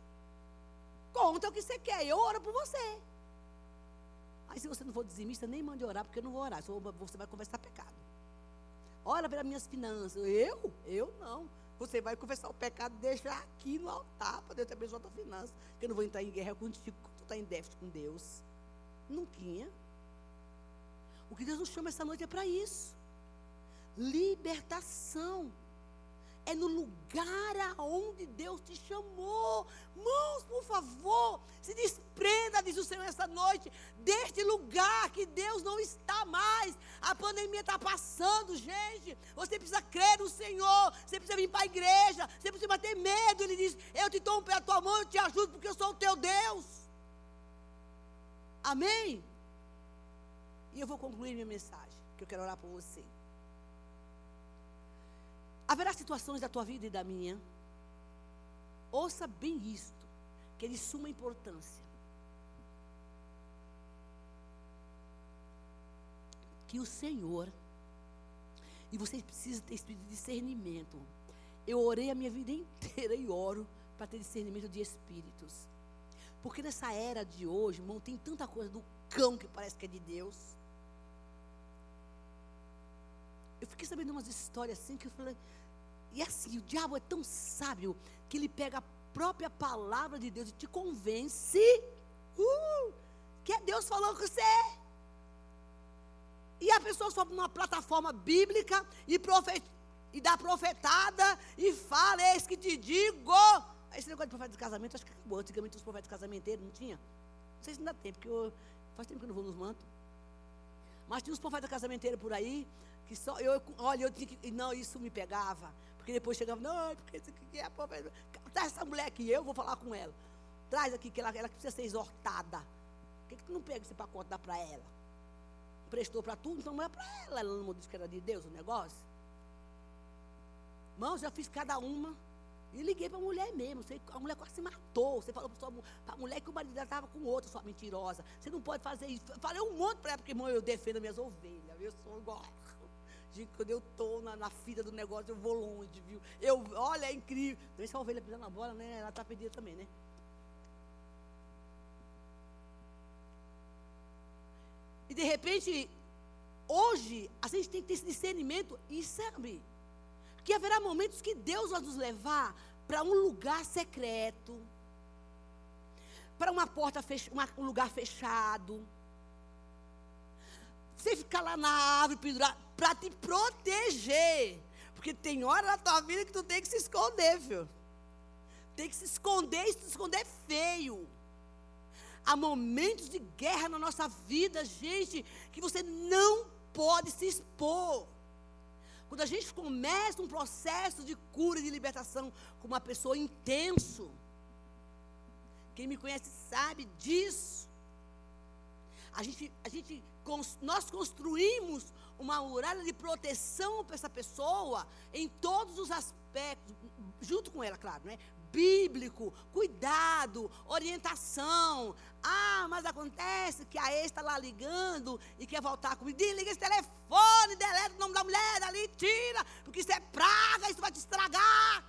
Conta o que você quer. Eu oro por você. Aí se você não for dizimista, nem mande orar, porque eu não vou orar. Você vai conversar pecado. Ora pelas minhas finanças. Eu? Eu não. Você vai confessar o pecado, deixa aqui no altar para Deus te abençoar a tua finança. Porque eu não vou entrar em guerra contigo tu está em déficit com Deus. Nunca. O que Deus nos chama essa noite é para isso. Libertação é no lugar aonde Deus te chamou. Mãos, por favor, se desprenda, diz o Senhor, essa noite, deste lugar que Deus não está mais. A pandemia está passando, gente. Você precisa crer no Senhor, você precisa vir para a igreja, você precisa ter medo. Ele diz: Eu te tomo pela tua mão, eu te ajudo, porque eu sou o teu Deus. Amém? E eu vou concluir minha mensagem, que eu quero orar por você. Haverá situações da tua vida e da minha. Ouça bem isto, que é de suma importância. Que o Senhor, e você precisa ter espírito de discernimento. Eu orei a minha vida inteira e oro para ter discernimento de espíritos. Porque nessa era de hoje, irmão, tem tanta coisa do cão que parece que é de Deus. Eu fiquei sabendo umas histórias assim que eu falei. E assim, o diabo é tão sábio que ele pega própria palavra de Deus te convence uh, que é Deus falou com você. E a pessoa sobe numa plataforma bíblica e, profet, e dá profetada e fala, eis que te digo. Esse negócio de profeta de casamento, acho que acabou. Antigamente os profetas casamenteiros não tinha. Não sei se ainda tem, porque eu, faz tempo que eu não vou nos mantos. Mas tinha uns profetas casamenteiros por aí, que só, eu, olha, eu tinha que, não, isso me pegava. Porque depois chegava, não, porque isso aqui é profeta. Traz essa mulher aqui, eu vou falar com ela. Traz aqui, que ela, ela precisa ser exortada. Por que, que tu não pega esse pacote dá para ela? Prestou para tu, então não é para ela. Ela não disse que era de Deus o negócio. Irmãos, já fiz cada uma. E liguei para a mulher mesmo. Você, a mulher quase se matou. Você falou para a mulher que o marido dela estava com outro, sua mentirosa. Você não pode fazer isso. Falei um monte para ela, porque, irmão, eu defendo minhas ovelhas. Eu sou igual. Gente, quando eu estou na, na fila do negócio, eu vou longe, viu? Eu, olha, é incrível. Então, se a ovelha pisando na bola, né? Ela está perdida também, né? E de repente, hoje, a gente tem que ter esse discernimento e sabe que haverá momentos que Deus vai nos levar para um lugar secreto, para uma porta fech uma, um lugar fechado. Você ficar lá na árvore pendurado para te proteger. Porque tem hora na tua vida que tu tem que se esconder, viu? Tem que se esconder, e se esconder feio. Há momentos de guerra na nossa vida, gente, que você não pode se expor. Quando a gente começa um processo de cura e de libertação com uma pessoa intenso, quem me conhece sabe disso. A gente, a gente, nós construímos uma muralha de proteção para essa pessoa em todos os aspectos, junto com ela, claro, né? bíblico, cuidado, orientação. Ah, mas acontece que a ex está lá ligando e quer voltar comigo. Desliga esse telefone, deleta o nome da mulher ali, tira, porque isso é praga, isso vai te estragar.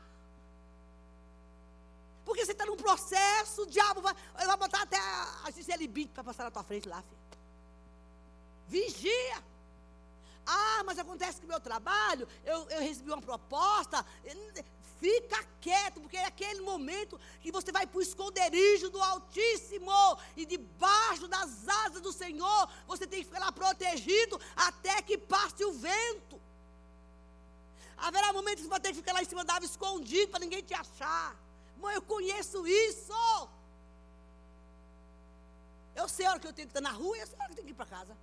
Porque você está num processo, o diabo vai, vai botar até a Gisele Bint para passar na tua frente lá, filho. Vigia. Ah, mas acontece que meu trabalho, eu, eu recebi uma proposta. Fica quieto, porque é aquele momento que você vai para o esconderijo do Altíssimo e debaixo das asas do Senhor, você tem que ficar lá protegido até que passe o vento. Haverá momentos que você vai ter que ficar lá em cima da árvore escondido para ninguém te achar. Mãe, eu conheço isso. Eu sei a hora que eu tenho que estar na rua e eu sei a hora que eu tenho que ir para casa.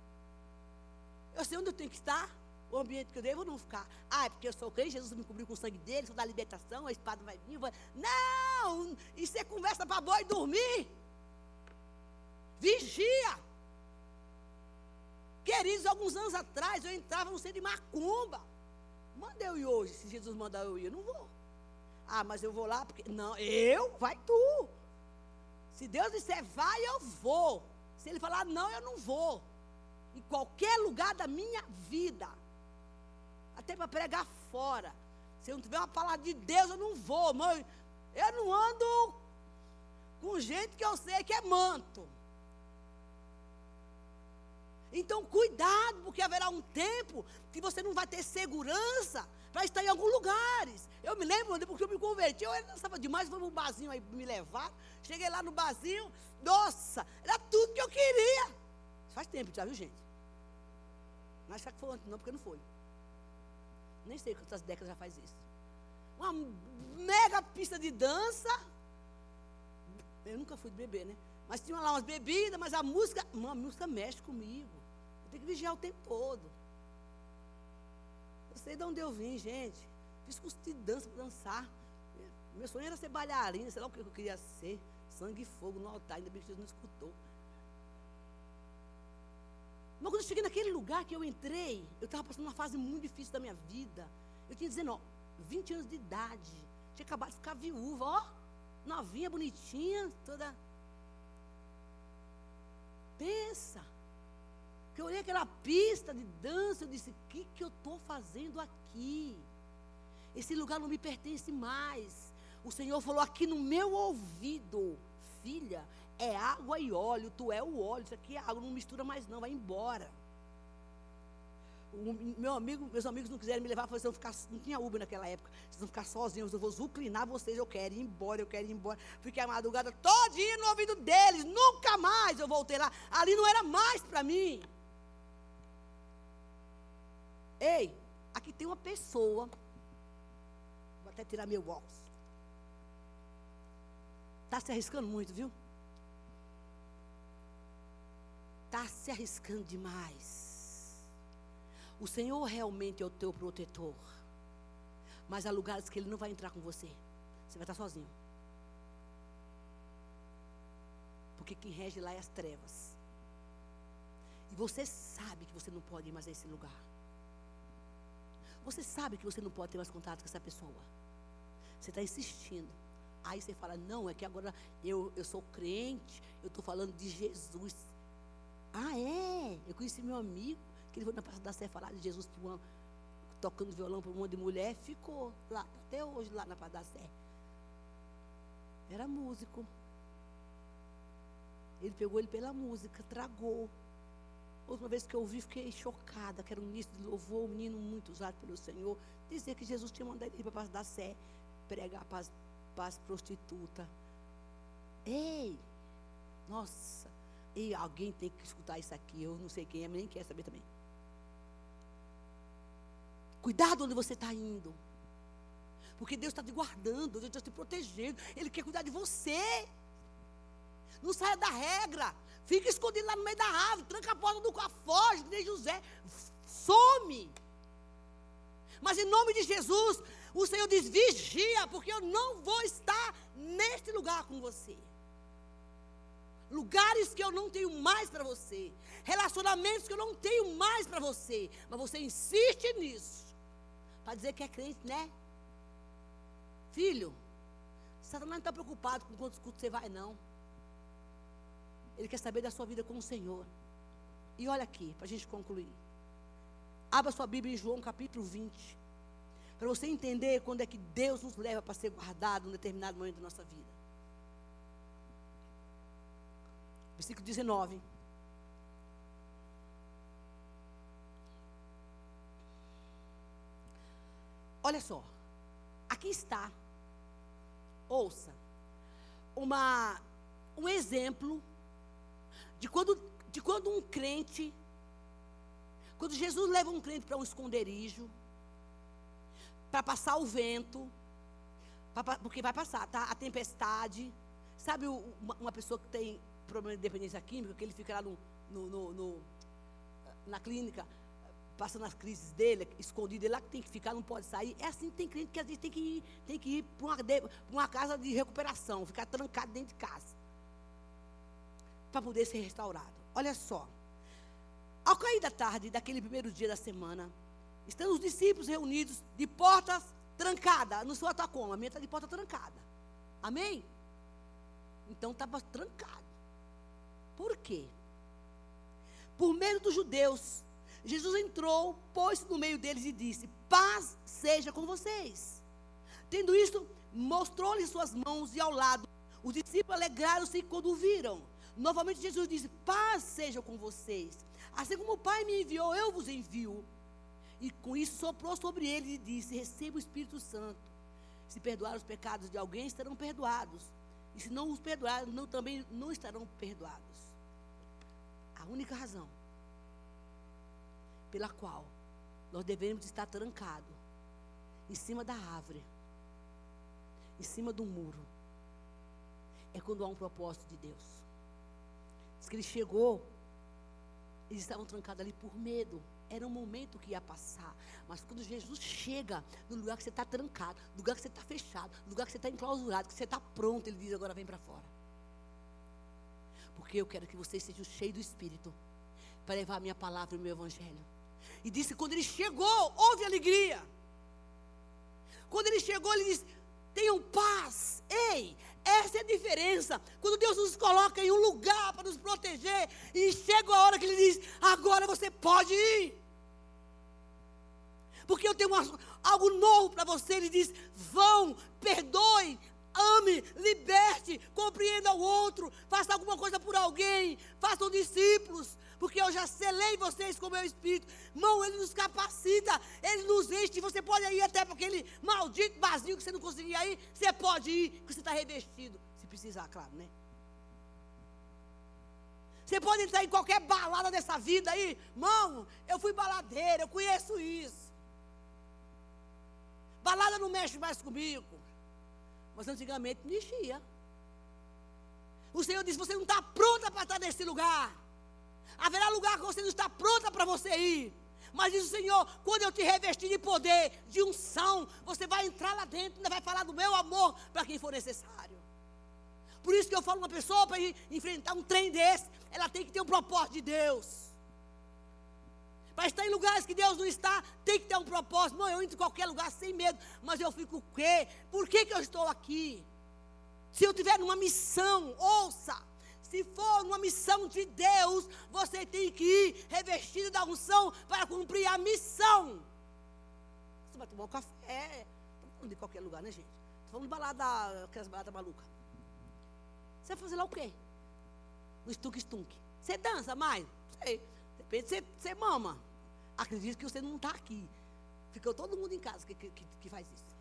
Eu sei onde eu tenho que estar o ambiente que eu devo não ficar. Ah, é porque eu sou crente, Jesus me cobriu com o sangue dele, sou da libertação, a espada vai vir. Vai... Não! Isso é conversa para boi dormir. Vigia. Queridos, alguns anos atrás eu entrava no centro de macumba. Manda eu ir hoje, se Jesus mandar eu ir, eu não vou. Ah, mas eu vou lá porque. Não, eu? Vai tu. Se Deus disser vai, eu vou. Se Ele falar não, eu não vou. Em qualquer lugar da minha vida até para pregar fora. Se eu não tiver uma palavra de Deus, eu não vou, mãe. Eu não ando com gente que eu sei que é manto. Então, cuidado, porque haverá um tempo que você não vai ter segurança para estar em alguns lugares. Eu me lembro, depois que eu me converti, eu estava demais, foi um barzinho aí me levar. Cheguei lá no barzinho, nossa, era tudo que eu queria. Faz tempo já, viu, gente? Não acho que foi antes, não, porque não foi. Nem sei quantas décadas já faz isso. Uma mega pista de dança. Eu nunca fui beber, né? Mas tinha lá umas bebidas, mas a música, uma música mexe comigo. Eu tenho que vigiar o tempo todo. Eu sei de onde eu vim, gente. Fiz curso de dança para dançar. Meu sonho era ser bailarina, sei lá o que eu queria ser. Sangue e fogo no altar, ainda bem que Jesus não escutou. Mas quando eu cheguei naquele lugar que eu entrei, eu estava passando uma fase muito difícil da minha vida. Eu tinha 19, 20 anos de idade. Tinha acabado de ficar viúva, ó. Novinha, bonitinha, toda. Pensa. Que eu olhei aquela pista de dança, eu disse: o que, que eu estou fazendo aqui? Esse lugar não me pertence mais. O Senhor falou aqui no meu ouvido: É água e óleo, tu é o óleo, isso aqui é água, não mistura mais não, vai embora. o meu amigo, meus amigos não quiseram me levar, vão ficar, não tinha Uber naquela época, vocês vão ficar sozinhos, eu vou zuclinar vocês, eu quero ir embora, eu quero ir embora. Fiquei a madrugada todinha no ouvido deles, nunca mais eu voltei lá. Ali não era mais para mim. Ei, aqui tem uma pessoa, vou até tirar meu óculos. Está se arriscando muito, viu? Está se arriscando demais. O Senhor realmente é o teu protetor. Mas há lugares que Ele não vai entrar com você. Você vai estar sozinho. Porque quem rege lá é as trevas. E você sabe que você não pode ir mais a esse lugar. Você sabe que você não pode ter mais contato com essa pessoa. Você está insistindo. Aí você fala, não, é que agora eu, eu sou crente, eu estou falando de Jesus. Ah, é? Eu conheci meu amigo que ele foi na Praça da Sé falar de Jesus uma, tocando violão para um monte de mulher, ficou lá, até hoje lá na Praça da Sé. Era músico. Ele pegou ele pela música, tragou. Outra vez que eu ouvi, fiquei chocada, que era um ministro de louvor, um menino muito usado pelo Senhor, dizer que Jesus tinha mandado ele para a Praça da Sé pregar para as, para as prostitutas. Ei! Nossa! E alguém tem que escutar isso aqui. Eu não sei quem é, nem quer saber também. Cuidado onde você está indo. Porque Deus está te guardando, Deus está te protegendo. Ele quer cuidar de você. Não saia da regra. Fica escondido lá no meio da árvore. Tranca a porta do carro, foge, nem José. Some. Mas em nome de Jesus, o Senhor diz: vigia, porque eu não vou estar neste lugar com você. Lugares que eu não tenho mais para você. Relacionamentos que eu não tenho mais para você. Mas você insiste nisso. Para dizer que é crente, né? Filho, Satanás não está preocupado com quantos cultos você vai, não. Ele quer saber da sua vida com o Senhor. E olha aqui, para a gente concluir. Abra sua Bíblia em João capítulo 20. Para você entender quando é que Deus nos leva para ser guardado em um determinado momento da nossa vida. Versículo 19. Olha só, aqui está, ouça, uma, um exemplo de quando, de quando um crente, quando Jesus leva um crente para um esconderijo, para passar o vento, pra, porque vai passar, tá? A tempestade. Sabe uma, uma, pessoa que tem problema de dependência química, que ele fica lá no, no, no, no na clínica, passando as crises dele, escondido, ele lá que tem que ficar, não pode sair. É assim, tem crente que às vezes tem que ir, tem que ir para uma, uma casa de recuperação, ficar trancado dentro de casa. Para poder ser restaurado. Olha só. Ao cair da tarde, daquele primeiro dia da semana, estão os discípulos reunidos de portas trancadas. No seu atacoma, a minha está de porta trancada. Amém? Então estava trancado. Por quê? Por medo dos judeus Jesus entrou, pôs-se no meio deles e disse: Paz seja com vocês. Tendo isto, mostrou-lhes suas mãos e ao lado. Os discípulos alegraram-se quando o viram. Novamente Jesus disse: Paz seja com vocês. Assim como o Pai me enviou, eu vos envio. E com isso soprou sobre eles e disse: Receba o Espírito Santo. Se perdoar os pecados de alguém, estarão perdoados. E se não os perdoar, não, também não estarão perdoados. A única razão pela qual nós devemos estar trancados em cima da árvore, em cima do muro, é quando há um propósito de Deus. Diz que ele chegou, eles estavam trancados ali por medo. Era um momento que ia passar. Mas quando Jesus chega no lugar que você está trancado, no lugar que você está fechado, no lugar que você está enclausurado, que você está pronto, ele diz: agora vem para fora. Porque eu quero que vocês sejam cheios do Espírito para levar a minha palavra e o meu Evangelho. E disse quando ele chegou, houve alegria. Quando ele chegou, ele disse: tenham paz. Ei, essa é a diferença. Quando Deus nos coloca em um lugar para nos proteger, e chega a hora que Ele diz: agora você pode ir. Porque eu tenho uma, algo novo para você. Ele diz: vão, perdoe, ame, liberte, compreenda o outro, faça alguma coisa por alguém, façam discípulos, Porque eu já selei vocês com o meu espírito. Irmão, ele nos capacita, ele nos enche. Você pode ir até para aquele maldito vazio que você não conseguia ir. Você pode ir, porque você está revestido. Se precisar, claro, né? Você pode entrar em qualquer balada dessa vida aí. Irmão, eu fui baladeira, eu conheço isso. Balada não mexe mais comigo. Mas antigamente mexia. O Senhor disse: Você não está pronta para estar nesse lugar. Haverá lugar que você não está pronta para você ir. Mas diz o Senhor: quando eu te revestir de poder, de unção, você vai entrar lá dentro, ainda vai falar do meu amor para quem for necessário. Por isso que eu falo uma pessoa para enfrentar um trem desse, ela tem que ter um propósito de Deus. Para estar em lugares que Deus não está, tem que ter um propósito. Não, eu entro em qualquer lugar sem medo, mas eu fico o quê? Por que, que eu estou aqui? Se eu tiver numa missão, ouça. Se for numa missão de Deus, você tem que ir revestido da unção para cumprir a missão. Você vai tomar um café. Estamos falando de qualquer lugar, né, gente? Estou falando de balada, aquelas baladas malucas. Você vai fazer lá o quê? No stunk-stunk. Você dança mais? Sei. Depende, você, você mama. Acredito que você não está aqui. Ficou todo mundo em casa que, que, que faz isso.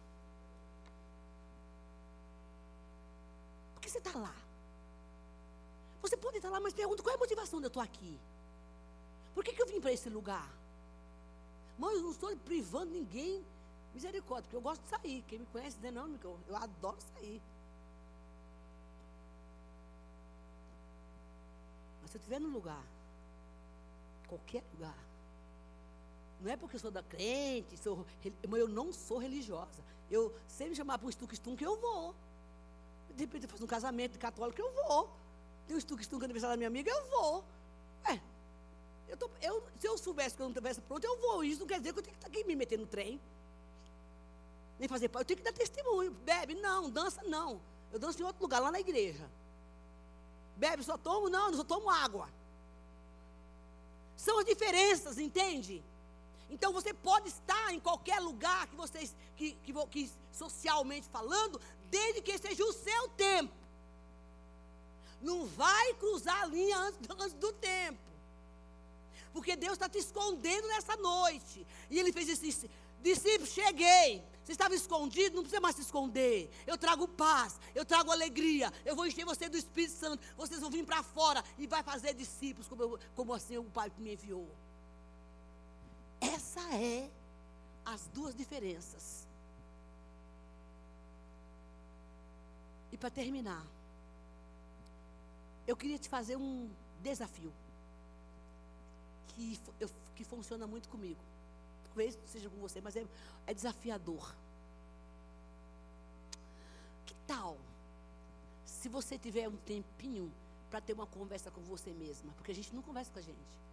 Por que você está lá? Você pode estar lá, mas pergunta qual é a motivação de eu estou aqui? Por que, que eu vim para esse lugar? Mãe, eu não estou privando ninguém. Misericórdia, porque eu gosto de sair. Quem me conhece, né? Não, eu, eu adoro sair. Mas se eu estiver num lugar, qualquer lugar, não é porque eu sou da crente, sou, eu não sou religiosa. Eu, se me chamar para um estuque-stunk, eu vou. De repente eu faço um casamento católico, eu vou. Tem um estuque-estuque no aniversário da minha amiga, eu vou. É. Eu tô, eu, se eu soubesse que eu não estivesse pronto, eu vou. Isso não quer dizer que eu tenho que estar aqui me meter no trem. Nem fazer Eu tenho que dar testemunho. Bebe, não. Dança, não. Eu danço em outro lugar, lá na igreja. Bebe, só tomo? Não, eu só tomo água. São as diferenças, entende? Então você pode estar em qualquer lugar que vocês, que, que, que socialmente falando, desde que seja o seu tempo. Não vai cruzar a linha antes, antes do tempo. Porque Deus está te escondendo nessa noite. E ele fez isso. Discípulo, cheguei. Você estava escondido, não precisa mais se esconder. Eu trago paz, eu trago alegria. Eu vou encher você do Espírito Santo. Vocês vão vir para fora e vai fazer discípulos, como, eu, como assim o Pai me enviou. Essa é as duas diferenças. E para terminar, eu queria te fazer um desafio que, eu, que funciona muito comigo. Talvez seja com você, mas é, é desafiador. Que tal se você tiver um tempinho para ter uma conversa com você mesma? Porque a gente não conversa com a gente.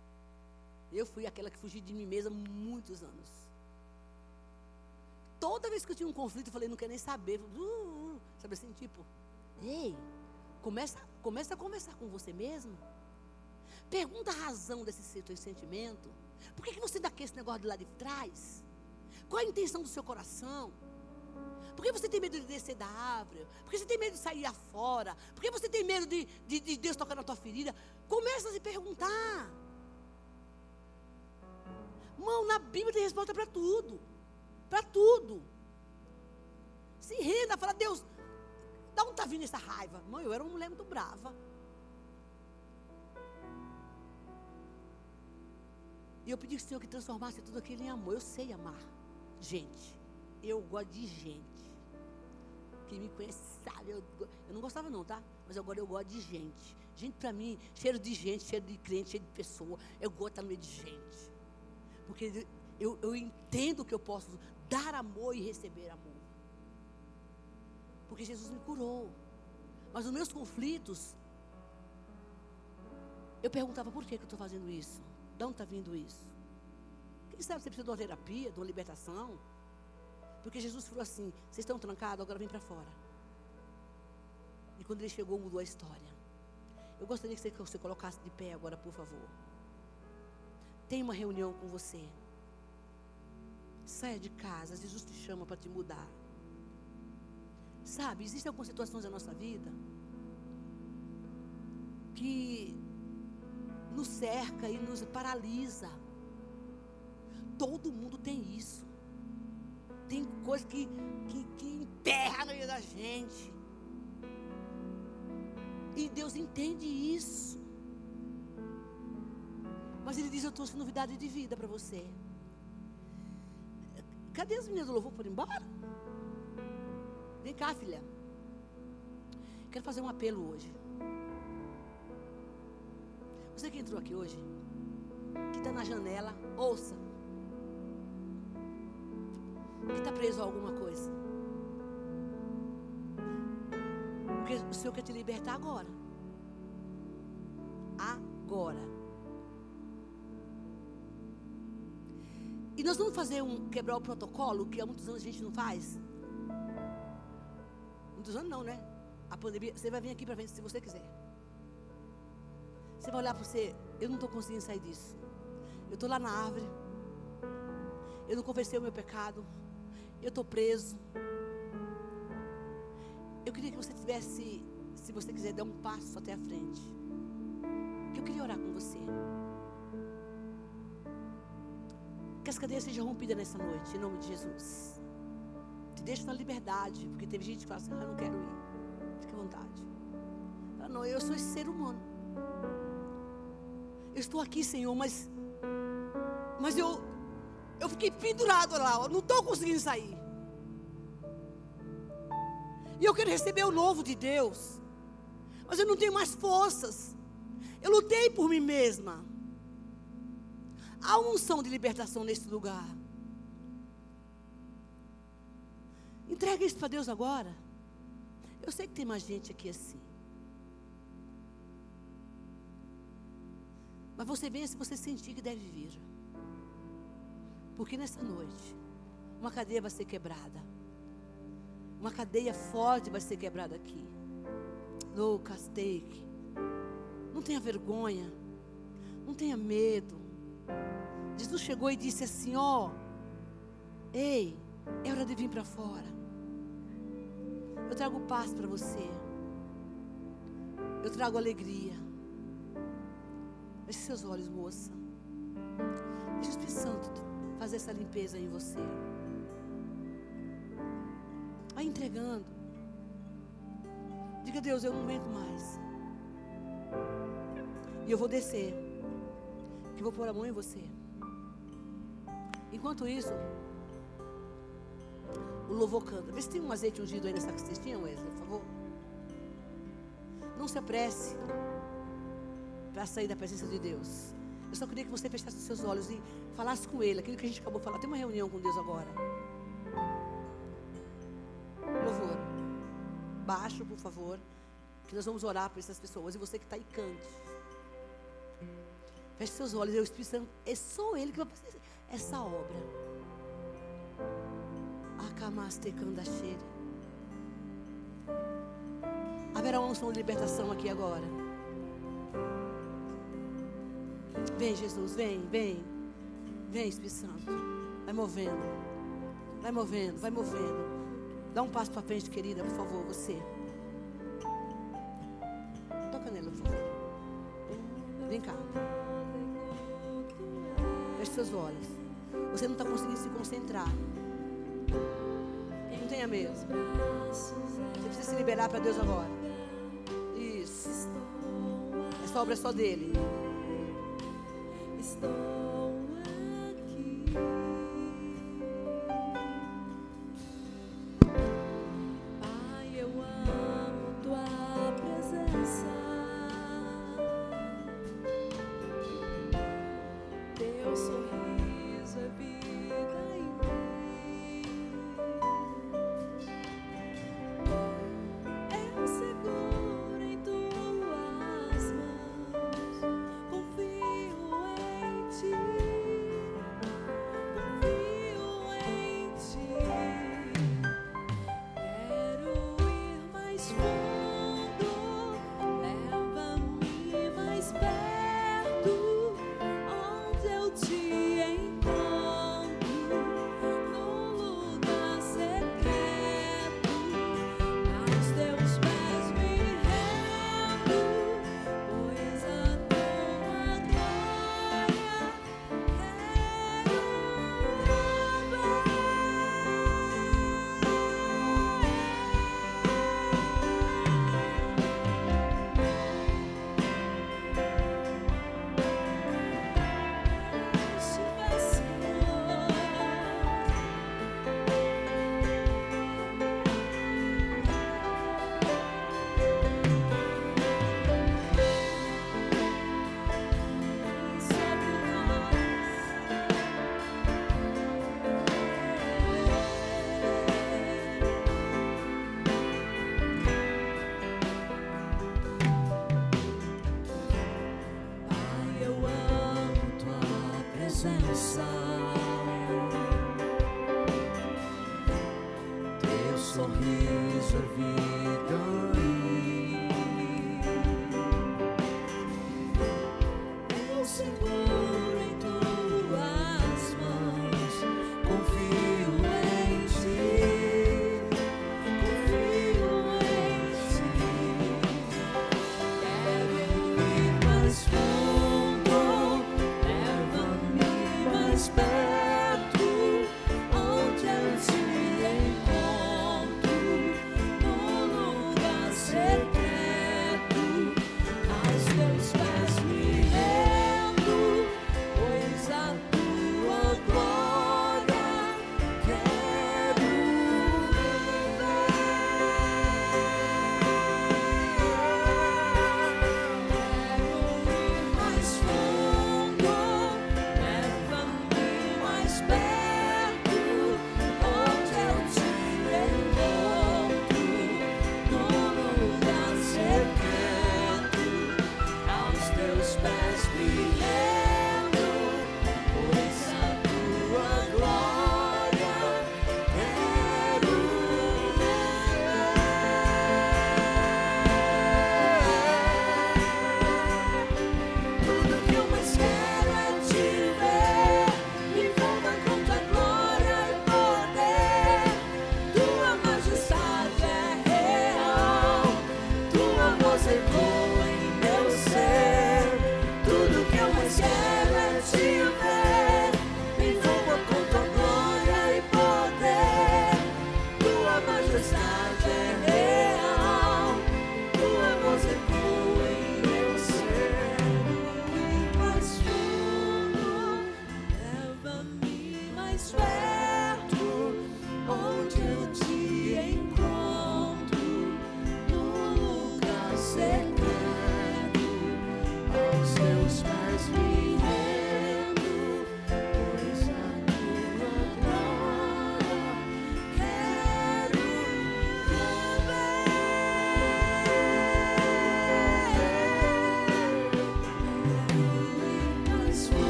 Eu fui aquela que fugi de mim mesma muitos anos. Toda vez que eu tinha um conflito, eu falei, não quero nem saber. Uh, uh, uh, sabe assim, tipo, ei, Começa, começa a conversar com você mesmo. Pergunta a razão desse seu sentimento. Por que, que você dá esse negócio de lá de trás? Qual a intenção do seu coração? Por que você tem medo de descer da árvore? Por que você tem medo de sair afora? Por que você tem medo de, de, de Deus tocar na tua ferida? Começa a se perguntar. Mão, na Bíblia tem resposta para tudo. Para tudo. Se renda, fala, Deus, da onde está vindo essa raiva? Mãe, eu era uma mulher muito brava. E eu pedi ao Senhor que transformasse tudo aquilo em amor. Eu sei amar gente. Eu gosto de gente. Quem me conhece sabe. Eu, eu não gostava não, tá? Mas agora eu gosto de gente. Gente para mim, cheiro de gente, cheiro de crente, cheiro de pessoa. Eu gosto de estar no meio de gente. Porque eu, eu entendo que eu posso dar amor e receber amor. Porque Jesus me curou. Mas nos meus conflitos, eu perguntava por que, que eu estou fazendo isso? De onde está vindo isso? Quem sabe você precisa de uma terapia, de uma libertação? Porque Jesus falou assim: vocês estão trancados, agora vem para fora. E quando ele chegou, mudou a história. Eu gostaria que você, que você colocasse de pé agora, por favor. Tem uma reunião com você. Saia de casa, Jesus te chama para te mudar. Sabe, existem algumas situações da nossa vida que nos cerca e nos paralisa. Todo mundo tem isso. Tem coisa que, que, que emperra na vida da gente. E Deus entende isso. Mas Ele diz: Eu trouxe novidade de vida para você. Cadê as meninas do louvor? Foram embora? Vem cá, filha. Quero fazer um apelo hoje. Você que entrou aqui hoje, que está na janela, ouça. Que está preso a alguma coisa. Porque o Senhor quer te libertar agora. Agora. E nós vamos fazer um quebrar o protocolo que há muitos anos a gente não faz. Muitos anos não, né? A pandemia, você vai vir aqui para ver se você quiser. Você vai olhar para você, eu não estou conseguindo sair disso. Eu estou lá na árvore. Eu não conversei o meu pecado. Eu estou preso. Eu queria que você tivesse, se você quiser, dar um passo até a frente. Que eu queria orar com você. Que as cadeias sejam rompidas nessa noite, em nome de Jesus. Te deixo na liberdade, porque teve gente que fala assim: ah, eu não quero ir. Fique à vontade. Não, eu sou esse ser humano. Eu estou aqui, Senhor, mas. Mas eu. Eu fiquei pendurado lá, eu não estou conseguindo sair. E eu quero receber o novo de Deus. Mas eu não tenho mais forças. Eu lutei por mim mesma. Há uma unção de libertação nesse lugar. Entrega isso para Deus agora. Eu sei que tem mais gente aqui assim. Mas você venha se você sentir que deve vir. Porque nessa noite, uma cadeia vai ser quebrada. Uma cadeia forte vai ser quebrada aqui. No castake. Não tenha vergonha. Não tenha medo. Jesus chegou e disse assim: Ó, oh, ei, é hora de vir para fora. Eu trago paz para você. Eu trago alegria. Feche seus olhos, moça. Deixa o Espírito Santo fazer essa limpeza em você. Vai entregando. Diga, Deus, eu não aguento mais. E eu vou descer. Que vou pôr a mão em você. Enquanto isso, o louvor canta. Vê se tem um azeite ungido aí nessa cestinha, Wesley, por favor. Não se apresse para sair da presença de Deus. Eu só queria que você fechasse os seus olhos e falasse com Ele, aquilo que a gente acabou de falar. Tem uma reunião com Deus agora. Louvor. Baixo, por favor. Que nós vamos orar por essas pessoas. E você que está aí, cante. Feche seus olhos. Eu, o Espírito Santo, é só Ele que vai fazer essa obra. Cheira. Haverá uma unção de libertação aqui agora. Vem, Jesus, vem, vem. Vem, Espírito Santo. Vai movendo. Vai movendo, vai movendo. Dá um passo para frente, querida, por favor, você. Toca nela, por favor. Vem cá. Feche seus olhos. Você não está conseguindo se concentrar. Tenha medo. Você precisa se liberar para Deus agora. Isso. Essa obra é só dele.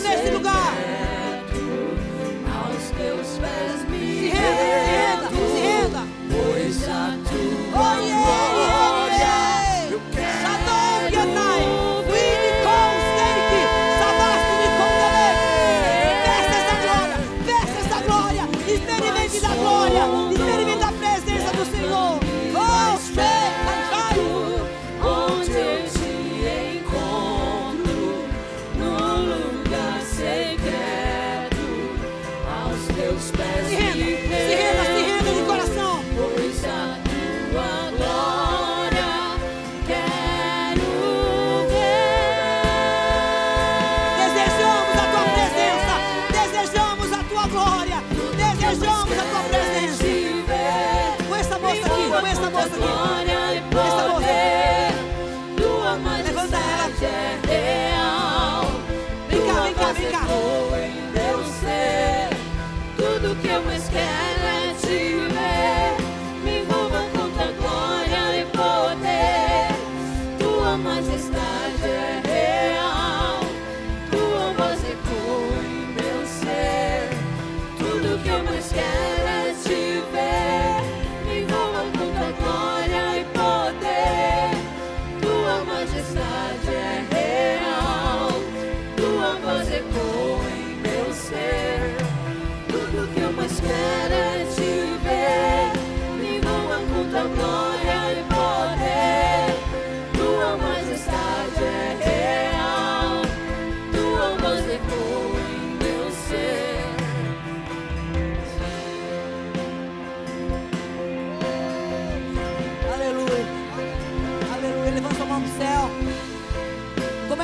Nesse lugar.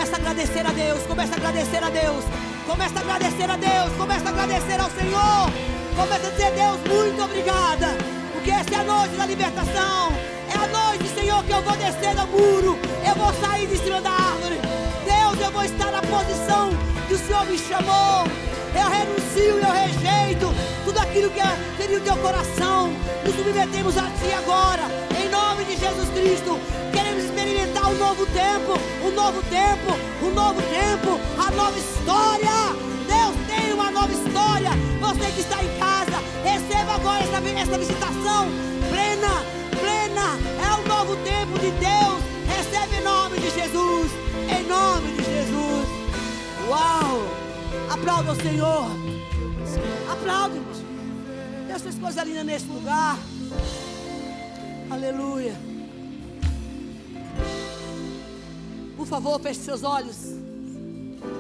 Começa a agradecer a Deus. Começa a agradecer a Deus. Começa a agradecer a Deus. Começa a agradecer ao Senhor. Começa a dizer, Deus, muito obrigada. Porque essa é a noite da libertação. É a noite, Senhor, que eu vou descer do muro. Eu vou sair de cima da árvore. Deus, eu vou estar na posição que o Senhor me chamou. Eu renuncio, eu rejeito tudo aquilo que é- seria o teu coração. Nos submetemos a ti agora, em nome de Jesus Cristo. Um novo tempo, um novo tempo, um novo tempo, a nova história. Deus tem uma nova história. Você que está em casa, receba agora essa, essa visitação plena, plena. É um novo tempo de Deus. Recebe em nome de Jesus, em nome de Jesus. Uau! Aplauda o Senhor. Aplaude, irmãos. Deus fez coisa linda nesse lugar. Aleluia. Por favor, feche seus olhos.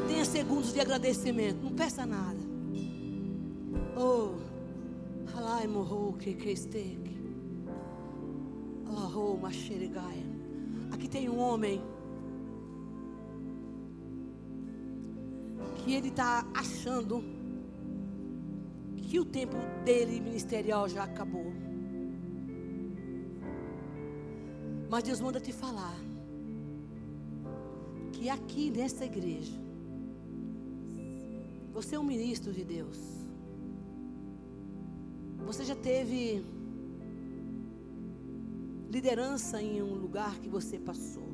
Tenha segundos de agradecimento. Não peça nada. Oh, halai morrou que que. Aqui tem um homem que ele está achando que o tempo dele ministerial já acabou. Mas Deus manda te falar que aqui nessa igreja você é um ministro de Deus. Você já teve liderança em um lugar que você passou.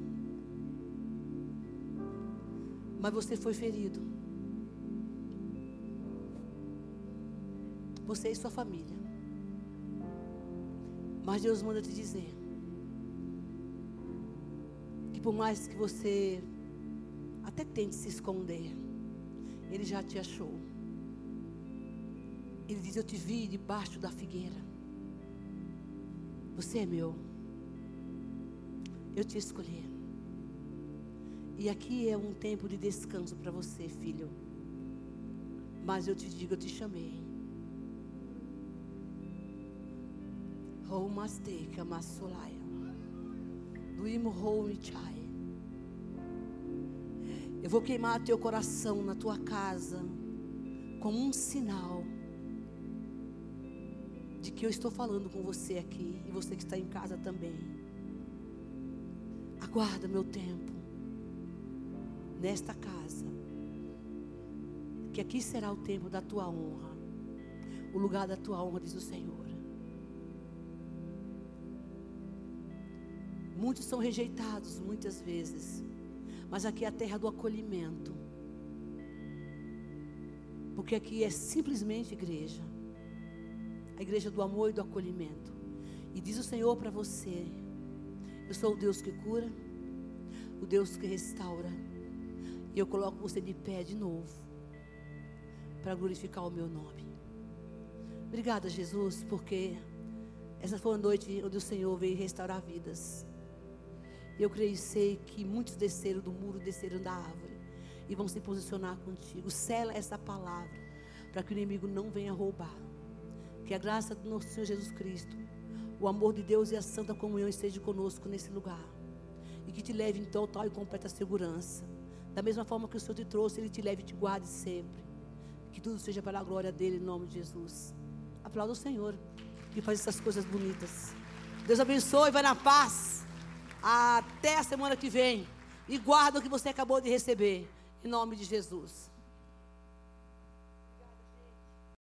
Mas você foi ferido. Você e sua família. Mas Deus manda te dizer que por mais que você até tente se esconder, Ele já te achou. Ele diz: Eu te vi debaixo da figueira. Você é meu. Eu te escolhi. E aqui é um tempo de descanso para você, filho. Mas eu te digo, eu te chamei. Roumasteka Masulaia. Duimo Roumichai. Eu vou queimar teu coração na tua casa como um sinal de que eu estou falando com você aqui e você que está em casa também. Aguarda meu tempo nesta casa. Que aqui será o tempo da tua honra. O lugar da tua honra, diz o Senhor. Muitos são rejeitados muitas vezes, mas aqui é a terra do acolhimento. Porque aqui é simplesmente igreja. A igreja do amor e do acolhimento. E diz o Senhor para você: Eu sou o Deus que cura, o Deus que restaura. E eu coloco você de pé de novo para glorificar o meu nome. Obrigada, Jesus, porque essa foi a noite onde o Senhor veio restaurar vidas. Eu creio e sei que muitos desceram do muro, desceram da árvore e vão se posicionar contigo. Sela essa palavra para que o inimigo não venha roubar. Que a graça do nosso Senhor Jesus Cristo, o amor de Deus e a santa comunhão estejam conosco nesse lugar. E que te leve em total e completa segurança. Da mesma forma que o Senhor te trouxe, Ele te leve e te guarde sempre. Que tudo seja para a glória dele, em nome de Jesus. Aplauda o Senhor que faz essas coisas bonitas. Deus abençoe, vai na paz. Até a semana que vem. E guarda o que você acabou de receber. Em nome de Jesus.